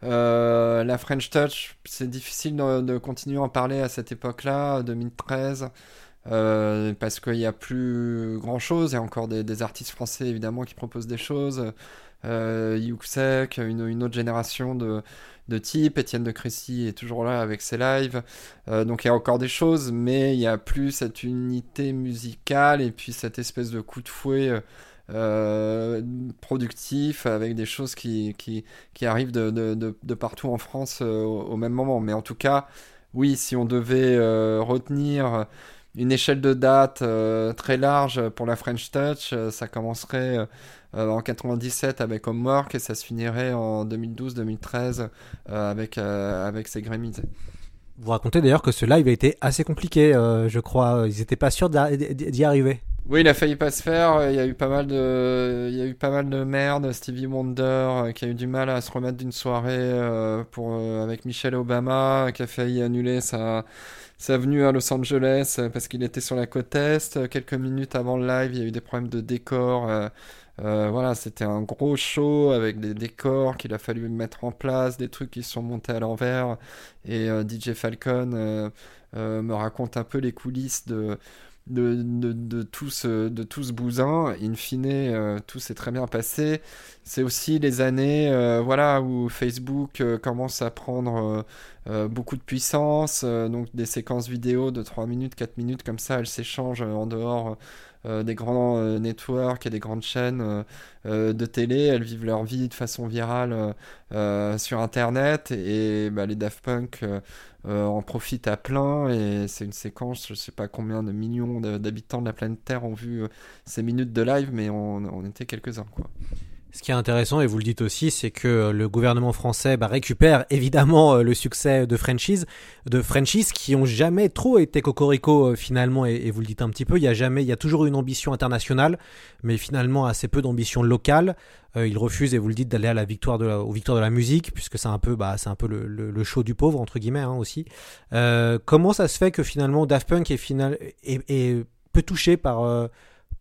La French Touch, c'est difficile de, continuer à en parler à cette époque-là, 2013, euh, parce qu'il n'y a plus grand-chose. Il y a encore des, des artistes français, évidemment, qui proposent des choses. Euh, Yuxek, une, autre génération de, de types. Étienne de Crécy est toujours là avec ses lives. Euh, donc il y a encore des choses, mais il n'y a plus cette unité musicale et puis cette espèce de coup de fouet euh, productif avec des choses qui, qui, qui arrivent de, de, de, partout en France euh, au, même moment. Mais en tout cas, oui, si on devait euh, retenir une échelle de date euh, très large pour la French Touch, ça commencerait en 97 avec Homework et ça se finirait en 2012-2013 euh, avec, euh, avec ces Grammys. Vous racontez d'ailleurs que ce live a été assez compliqué, euh, je crois. Ils n'étaient pas sûrs d'y arriver. Oui, il a failli pas se faire. Il y a eu pas mal de, il y a eu pas mal de merde. Stevie Wonder euh, qui a eu du mal à se remettre d'une soirée euh, pour euh, avec Michelle Obama, qui a failli annuler sa sa venue à Los Angeles euh, parce qu'il était sur la côte est. Quelques minutes avant le live, il y a eu des problèmes de décor. Euh, voilà, c'était un gros show avec des décors qu'il a fallu mettre en place, des trucs qui sont montés à l'envers. Et euh, DJ Falcon euh, me raconte un peu les coulisses de de, de, tout ce, bousin. In fine, tout s'est très bien passé. C'est aussi les années voilà, où Facebook commence à prendre beaucoup de puissance. donc des séquences vidéo de 3 minutes, 4 minutes, comme ça, elles s'échangent en dehors des grands euh, networks et des grandes chaînes euh, euh, de télé. Elles vivent leur vie de façon virale euh, euh, sur Internet. Et bah, les Daft Punk euh, euh, en profitent à plein. Et c'est une séquence, je sais pas combien de millions d'habitants de la planète Terre ont vu euh, ces minutes de live, mais on, on était quelques-uns. Quoi. Ce qui est intéressant, et vous le dites aussi, c'est que euh, le gouvernement français bah, récupère évidemment euh, le succès de franchises, de franchises qui ont jamais trop été cocorico euh, finalement, et, vous le dites un petit peu, il y a jamais, il y a toujours une ambition internationale, mais finalement assez peu d'ambition locale. Euh, ils refusent, et vous le dites, d'aller à la victoire de la, aux victoires de la musique, puisque c'est un peu, bah, c'est un peu le, le, le show du pauvre entre guillemets hein, aussi. Euh, comment ça se fait que finalement Daft Punk est final, est, est peu touché par euh,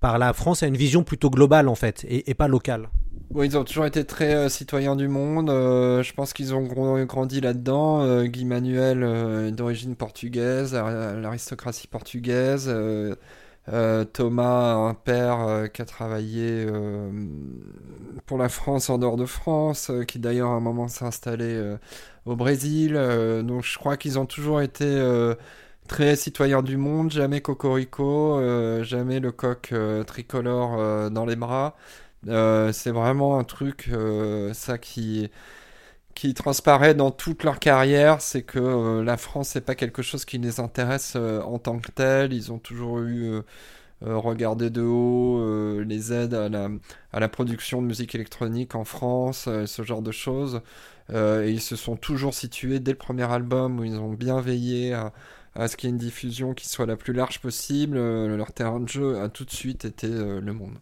par la France a une vision plutôt globale en fait, et, et pas locale? Bon, ils ont toujours été très euh, citoyens du monde. euh, je pense qu'ils ont grandi là-dedans. Euh, Guy Manuel est d'origine portugaise, ar- l'aristocratie portugaise. Thomas, un père qui a travaillé pour la France en dehors de France, qui d'ailleurs à un moment s'est installé au Brésil. Donc je crois qu'ils ont toujours été très citoyens du monde, jamais cocorico, jamais le coq tricolore dans les bras. Euh, c'est vraiment un truc, euh, ça qui, qui transparaît dans toute leur carrière, c'est que euh, la France, c'est pas quelque chose qui les intéresse en tant que tel. Ils ont toujours eu regardé de haut les aides à la, à la production de musique électronique en France, ce genre de choses. Et ils se sont toujours situés dès le premier album où ils ont bien veillé à, à ce qu'il y ait une diffusion qui soit la plus large possible. Leur terrain de jeu a tout de suite été le monde.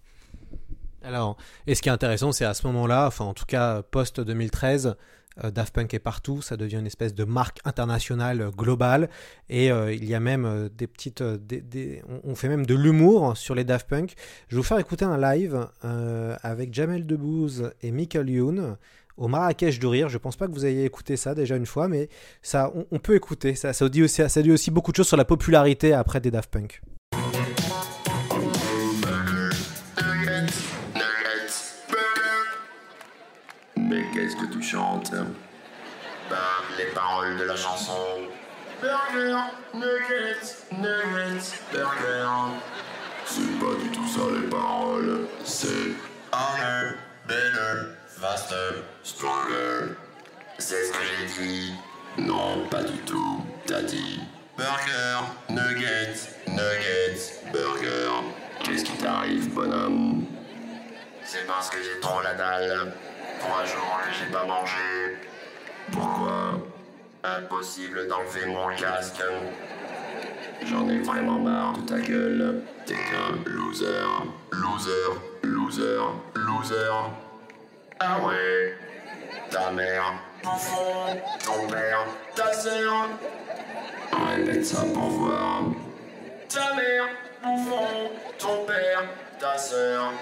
Alors, et ce qui est intéressant, c'est à ce moment-là, enfin en tout cas post 2013, euh, Daft Punk est partout, ça devient une espèce de marque internationale euh, globale, et euh, il y a même des petites, on, fait même de l'humour sur les Daft Punk. Je vais vous faire écouter un live avec Jamel Debbouze et Michael Youn au Marrakech du rire. Je pense pas que vous ayez écouté ça déjà une fois, mais ça, on, on peut écouter. Ça, ça dit aussi, ça dit aussi beaucoup de choses sur la popularité après des Daft Punk. Ben, les paroles de la chanson. Burger, nuggets, nuggets, burger. C'est pas du tout ça les paroles. C'est harder, better, faster, stronger. C'est ce que j'ai dit. Non, pas du tout. T'as dit burger, nuggets, nuggets, burger. Qu'est-ce qui t'arrive, bonhomme? C'est parce que j'ai trop la dalle. Trois jours j'ai pas mangé. Pourquoi Impossible d'enlever mon casque? J'en ai vraiment marre de ta gueule. T'es qu'un loser, loser, loser, loser. Ah ouais Ta mère, bouffon, ton père, ta sœur. Répète ça pour voir. Ta mère, bouffon, ton père, ta sœur.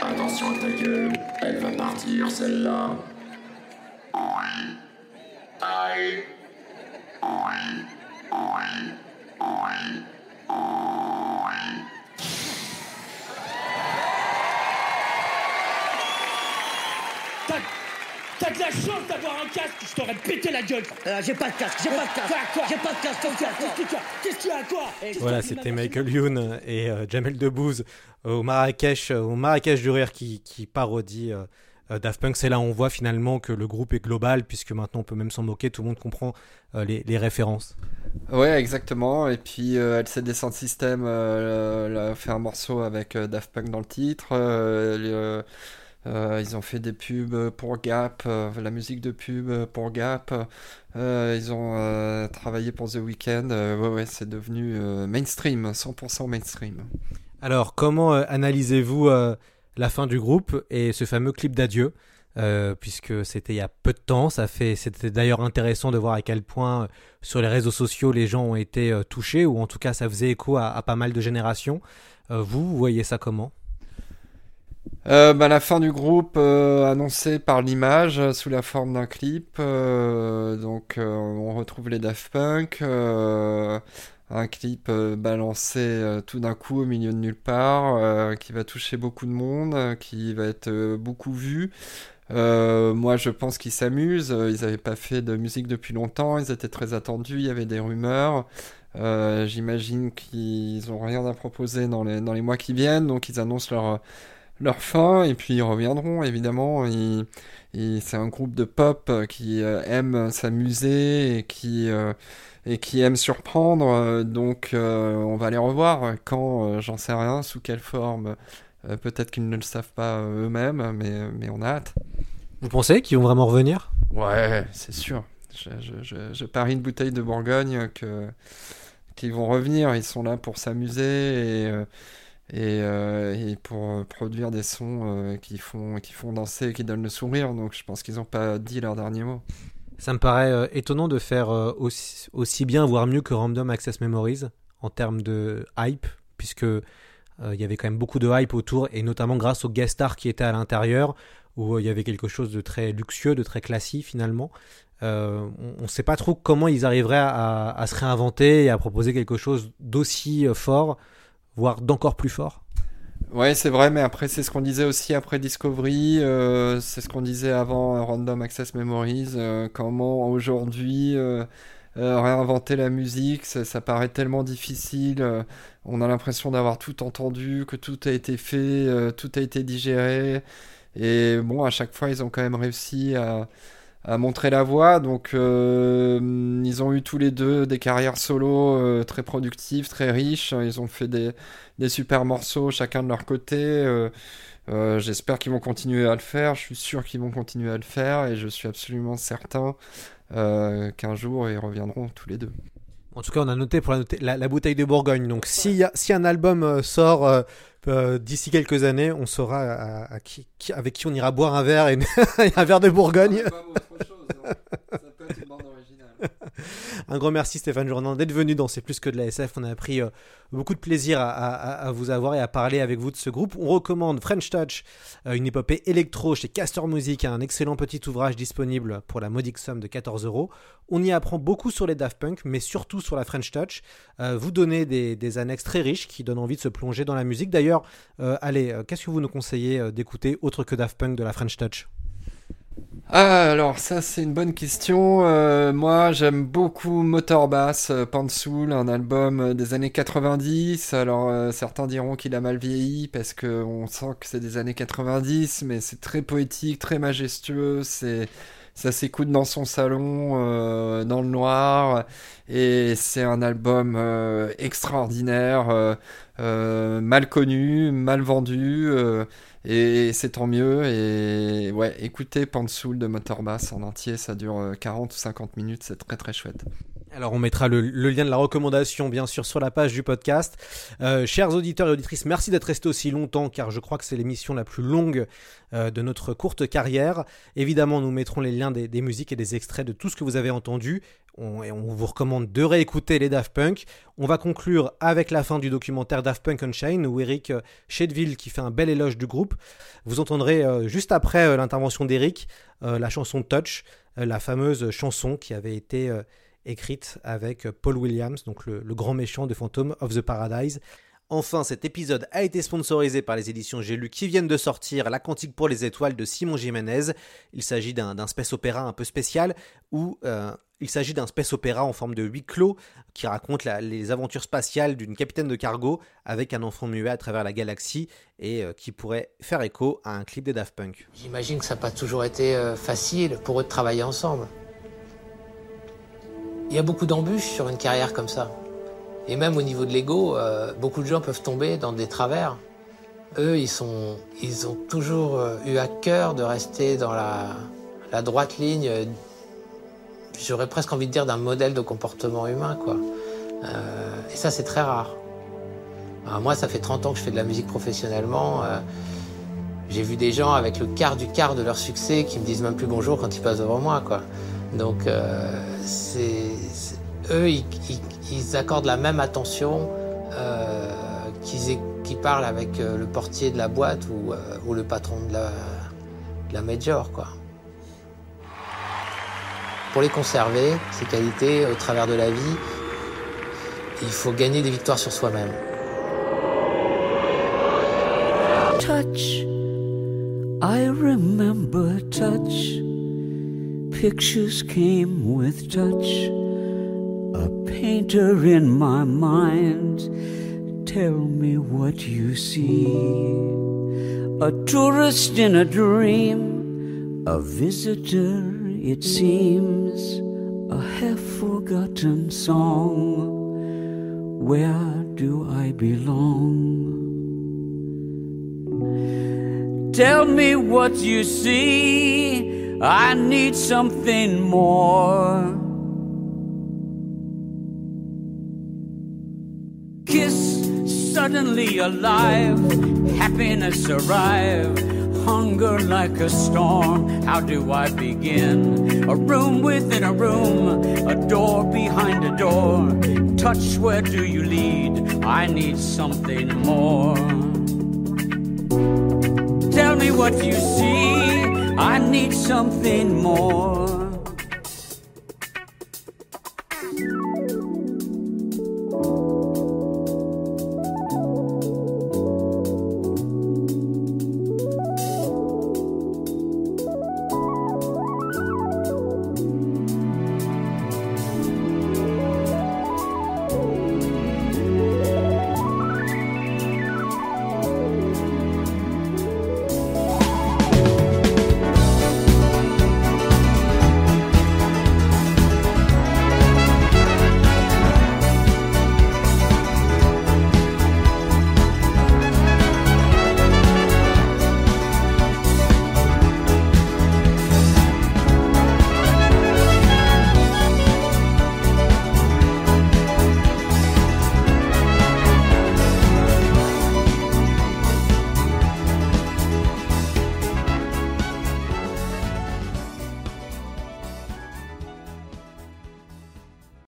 Attention à ta gueule, elle va partir celle-là. Oui. Aïe. Oui. Oui. Oui. Oui. T'as t'as de la chance d'avoir un casque, je t'aurais pété la gueule. Euh, j'ai pas de casque, j'ai pas de casque. Quoi J'ai pas de casque, Qu'est-ce quoi, qu'il y a quoi. Qu'est-ce qu'il y a Qu'est-ce qu'il y a quoi Voilà, c'était Michael Youn et euh, Jamel Debbouze au Marrakech, euh, au Marrakech du rire qui, parodie euh, euh, Daft Punk. C'est là où on voit finalement que le groupe est global, puisque maintenant on peut même s'en moquer, tout le monde comprend euh, les, références. Ouais, exactement. Et puis euh, LCD Sound System euh, euh, a fait un morceau avec euh, Daft Punk dans le titre. Euh, euh, ils ont fait des pubs pour Gap, euh, la musique de pub pour Gap. Euh, ils ont euh, travaillé pour The Weeknd. Euh, ouais, ouais, c'est devenu euh, mainstream, 100% mainstream. Alors, comment euh, analysez-vous euh, la fin du groupe et ce fameux clip d'adieu? Euh, puisque c'était il y a peu de temps, ça fait, c'était d'ailleurs intéressant de voir à quel point sur les réseaux sociaux les gens ont été touchés, ou en tout cas ça faisait écho à, pas mal de générations. Vous, voyez ça comment? Bah, la fin du groupe annoncée par l'image sous la forme d'un clip. donc on retrouve les Daft Punk. Un clip euh, balancé euh, tout d'un coup au milieu de nulle part, euh, qui va toucher beaucoup de monde, qui va être beaucoup vu. Moi, je pense qu'ils s'amusent. Ils n'avaient pas fait de musique depuis longtemps. Ils étaient très attendus. Il y avait des rumeurs. J'imagine qu'ils n'ont rien à proposer dans les, dans les mois qui viennent. Donc, ils annoncent leur, leur fin. Et puis, ils reviendront, évidemment. C'est un groupe de pop qui aime s'amuser et qui, et qui aime surprendre. Euh, Donc, euh, on va les revoir. Quand, euh, j'en sais rien, sous quelle forme. Peut-être qu'ils ne le savent pas eux-mêmes, mais, mais on a hâte. Vous pensez qu'ils vont vraiment revenir? Ouais, c'est sûr. Je, je- je- je parie une bouteille de Bourgogne que qu'ils vont revenir. Ils sont là pour s'amuser et, et, et pour produire des sons qui font qui font danser, qui donnent le sourire. Donc je pense qu'ils n'ont pas dit leur dernier mot. Ça me paraît euh, étonnant de faire euh, aussi, bien, voire mieux que Random Access Memories en termes de hype, puisque Euh, il y avait quand même beaucoup de hype autour, et notamment grâce aux guest stars qui étaient à l'intérieur, où il y avait quelque chose de très luxueux, de très classique finalement. On ne sait pas trop comment ils arriveraient à, se réinventer et à proposer quelque chose d'aussi fort, voire d'encore plus fort. Ouais, c'est vrai, mais après, c'est ce qu'on disait aussi après Discovery, euh, c'est ce qu'on disait avant euh, Random Access Memories, euh, comment aujourd'hui réinventer la musique, ça, paraît tellement difficile, on a l'impression d'avoir tout entendu, que tout a été fait, tout a été digéré, et bon, à chaque fois, ils ont quand même réussi à, à montrer la voie, donc ils ont eu tous les deux des carrières solo très productives, très riches, ils ont fait des, des super morceaux chacun de leur côté. euh, euh, J'espère qu'ils vont continuer à le faire. Je suis sûr qu'ils vont continuer à le faire et je suis absolument certain euh, qu'un jour ils reviendront tous les deux. En tout cas, on a noté pour la, noter- la- la bouteille de Bourgogne. Donc, s'il y a- si un album sort euh, euh, d'ici quelques années, on saura à- à qui- qui- avec qui on ira boire un verre et un verre de Bourgogne. Un grand merci Stéphane Jourdan d'être venu dans C'est plus que de la SF. On a pris euh, beaucoup de plaisir à, vous avoir et à parler avec vous de ce groupe. On recommande French Touch, euh, une épopée électro chez Castor Music, un excellent petit ouvrage disponible pour la modique somme de 14 euros. On y apprend beaucoup sur les Daft Punk, mais surtout sur la French Touch. Euh, vous donnez des, des annexes très riches qui donnent envie de se plonger dans la musique. D'ailleurs, allez, qu'est-ce que vous nous conseillez d'écouter autre que Daft Punk de la French Touch? Ah, alors ça c'est une bonne question. Euh, moi j'aime beaucoup Motorbass, euh, Pansoul, un album euh, des années 90. Alors certains diront qu'il a mal vieilli parce que on sent que c'est des années 90, mais c'est très poétique, très majestueux. C'est ça s'écoute dans son salon, dans le noir, et c'est un album extraordinaire, mal connu, mal vendu. Euh, et c'est tant mieux. Et ouais, écoutez Pansoul de Motorbass en entier, ça dure euh, 40 ou 50 minutes, c'est très très chouette. Alors on mettra le, lien de la recommandation bien sûr sur la page du podcast. Euh, chers auditeurs et auditrices, merci d'être restés aussi longtemps car je crois que c'est l'émission la plus longue euh, de notre courte carrière. Évidemment nous mettrons les liens des musiques et des extraits de tout ce que vous avez entendu. On, et on vous recommande de réécouter les Daft Punk. On va conclure avec la fin du documentaire Daft Punk Unchained où Eric euh, Shedville qui fait un bel éloge du groupe. Vous entendrez euh, juste après euh, l'intervention d'Eric la chanson Touch, la fameuse chanson qui avait été écrite avec Paul Williams, donc le, grand méchant de Phantom of the Paradise. Enfin, cet épisode a été sponsorisé par les éditions J'ai lu qui viennent de sortir La Cantique pour les étoiles de Simon Jiménez. Il s'agit d'un space opéra un peu spécial où il s'agit d'un space opéra en forme de huis clos qui raconte les aventures spatiales d'une capitaine de cargo avec un enfant muet à travers la galaxie et euh, qui pourrait faire écho à un clip des Daft Punk. J'imagine que ça n'a pas toujours été euh, facile pour eux de travailler ensemble. Il y a beaucoup d'embûches sur une carrière comme ça. Et même au niveau de l'ego, euh, beaucoup de gens peuvent tomber dans des travers. Eux, ils, ont toujours eu à cœur de rester dans la, droite ligne, j'aurais presque envie de dire d'un modèle de comportement humain. Quoi. Euh, et ça, c'est très rare. Moi, ça fait 30 ans que je fais de la musique professionnellement. euh, j'ai vu des gens avec le quart du quart de leur succès qui me disent même plus bonjour quand ils passent devant moi. Quoi. Donc, euh, eux, ils, accordent la même attention qu'ils, parlent avec le portier de la boîte ou, ou le patron de la, de la major. Quoi. Pour les conserver, ces qualités, au travers de la vie, il faut gagner des victoires sur soi-même. Touch. I remember touch. Pictures came with touch. A painter in my mind. Tell me what you see. A tourist in a dream. A visitor, it seems. A half forgotten song. Where do I belong? Tell me what you see. I need something more. Kiss suddenly alive. Happiness arrive. Hunger like a storm. How do I begin? A room within a room. A door behind a door. touch, where do you lead? I need something more. Tell me what you see. I need something more.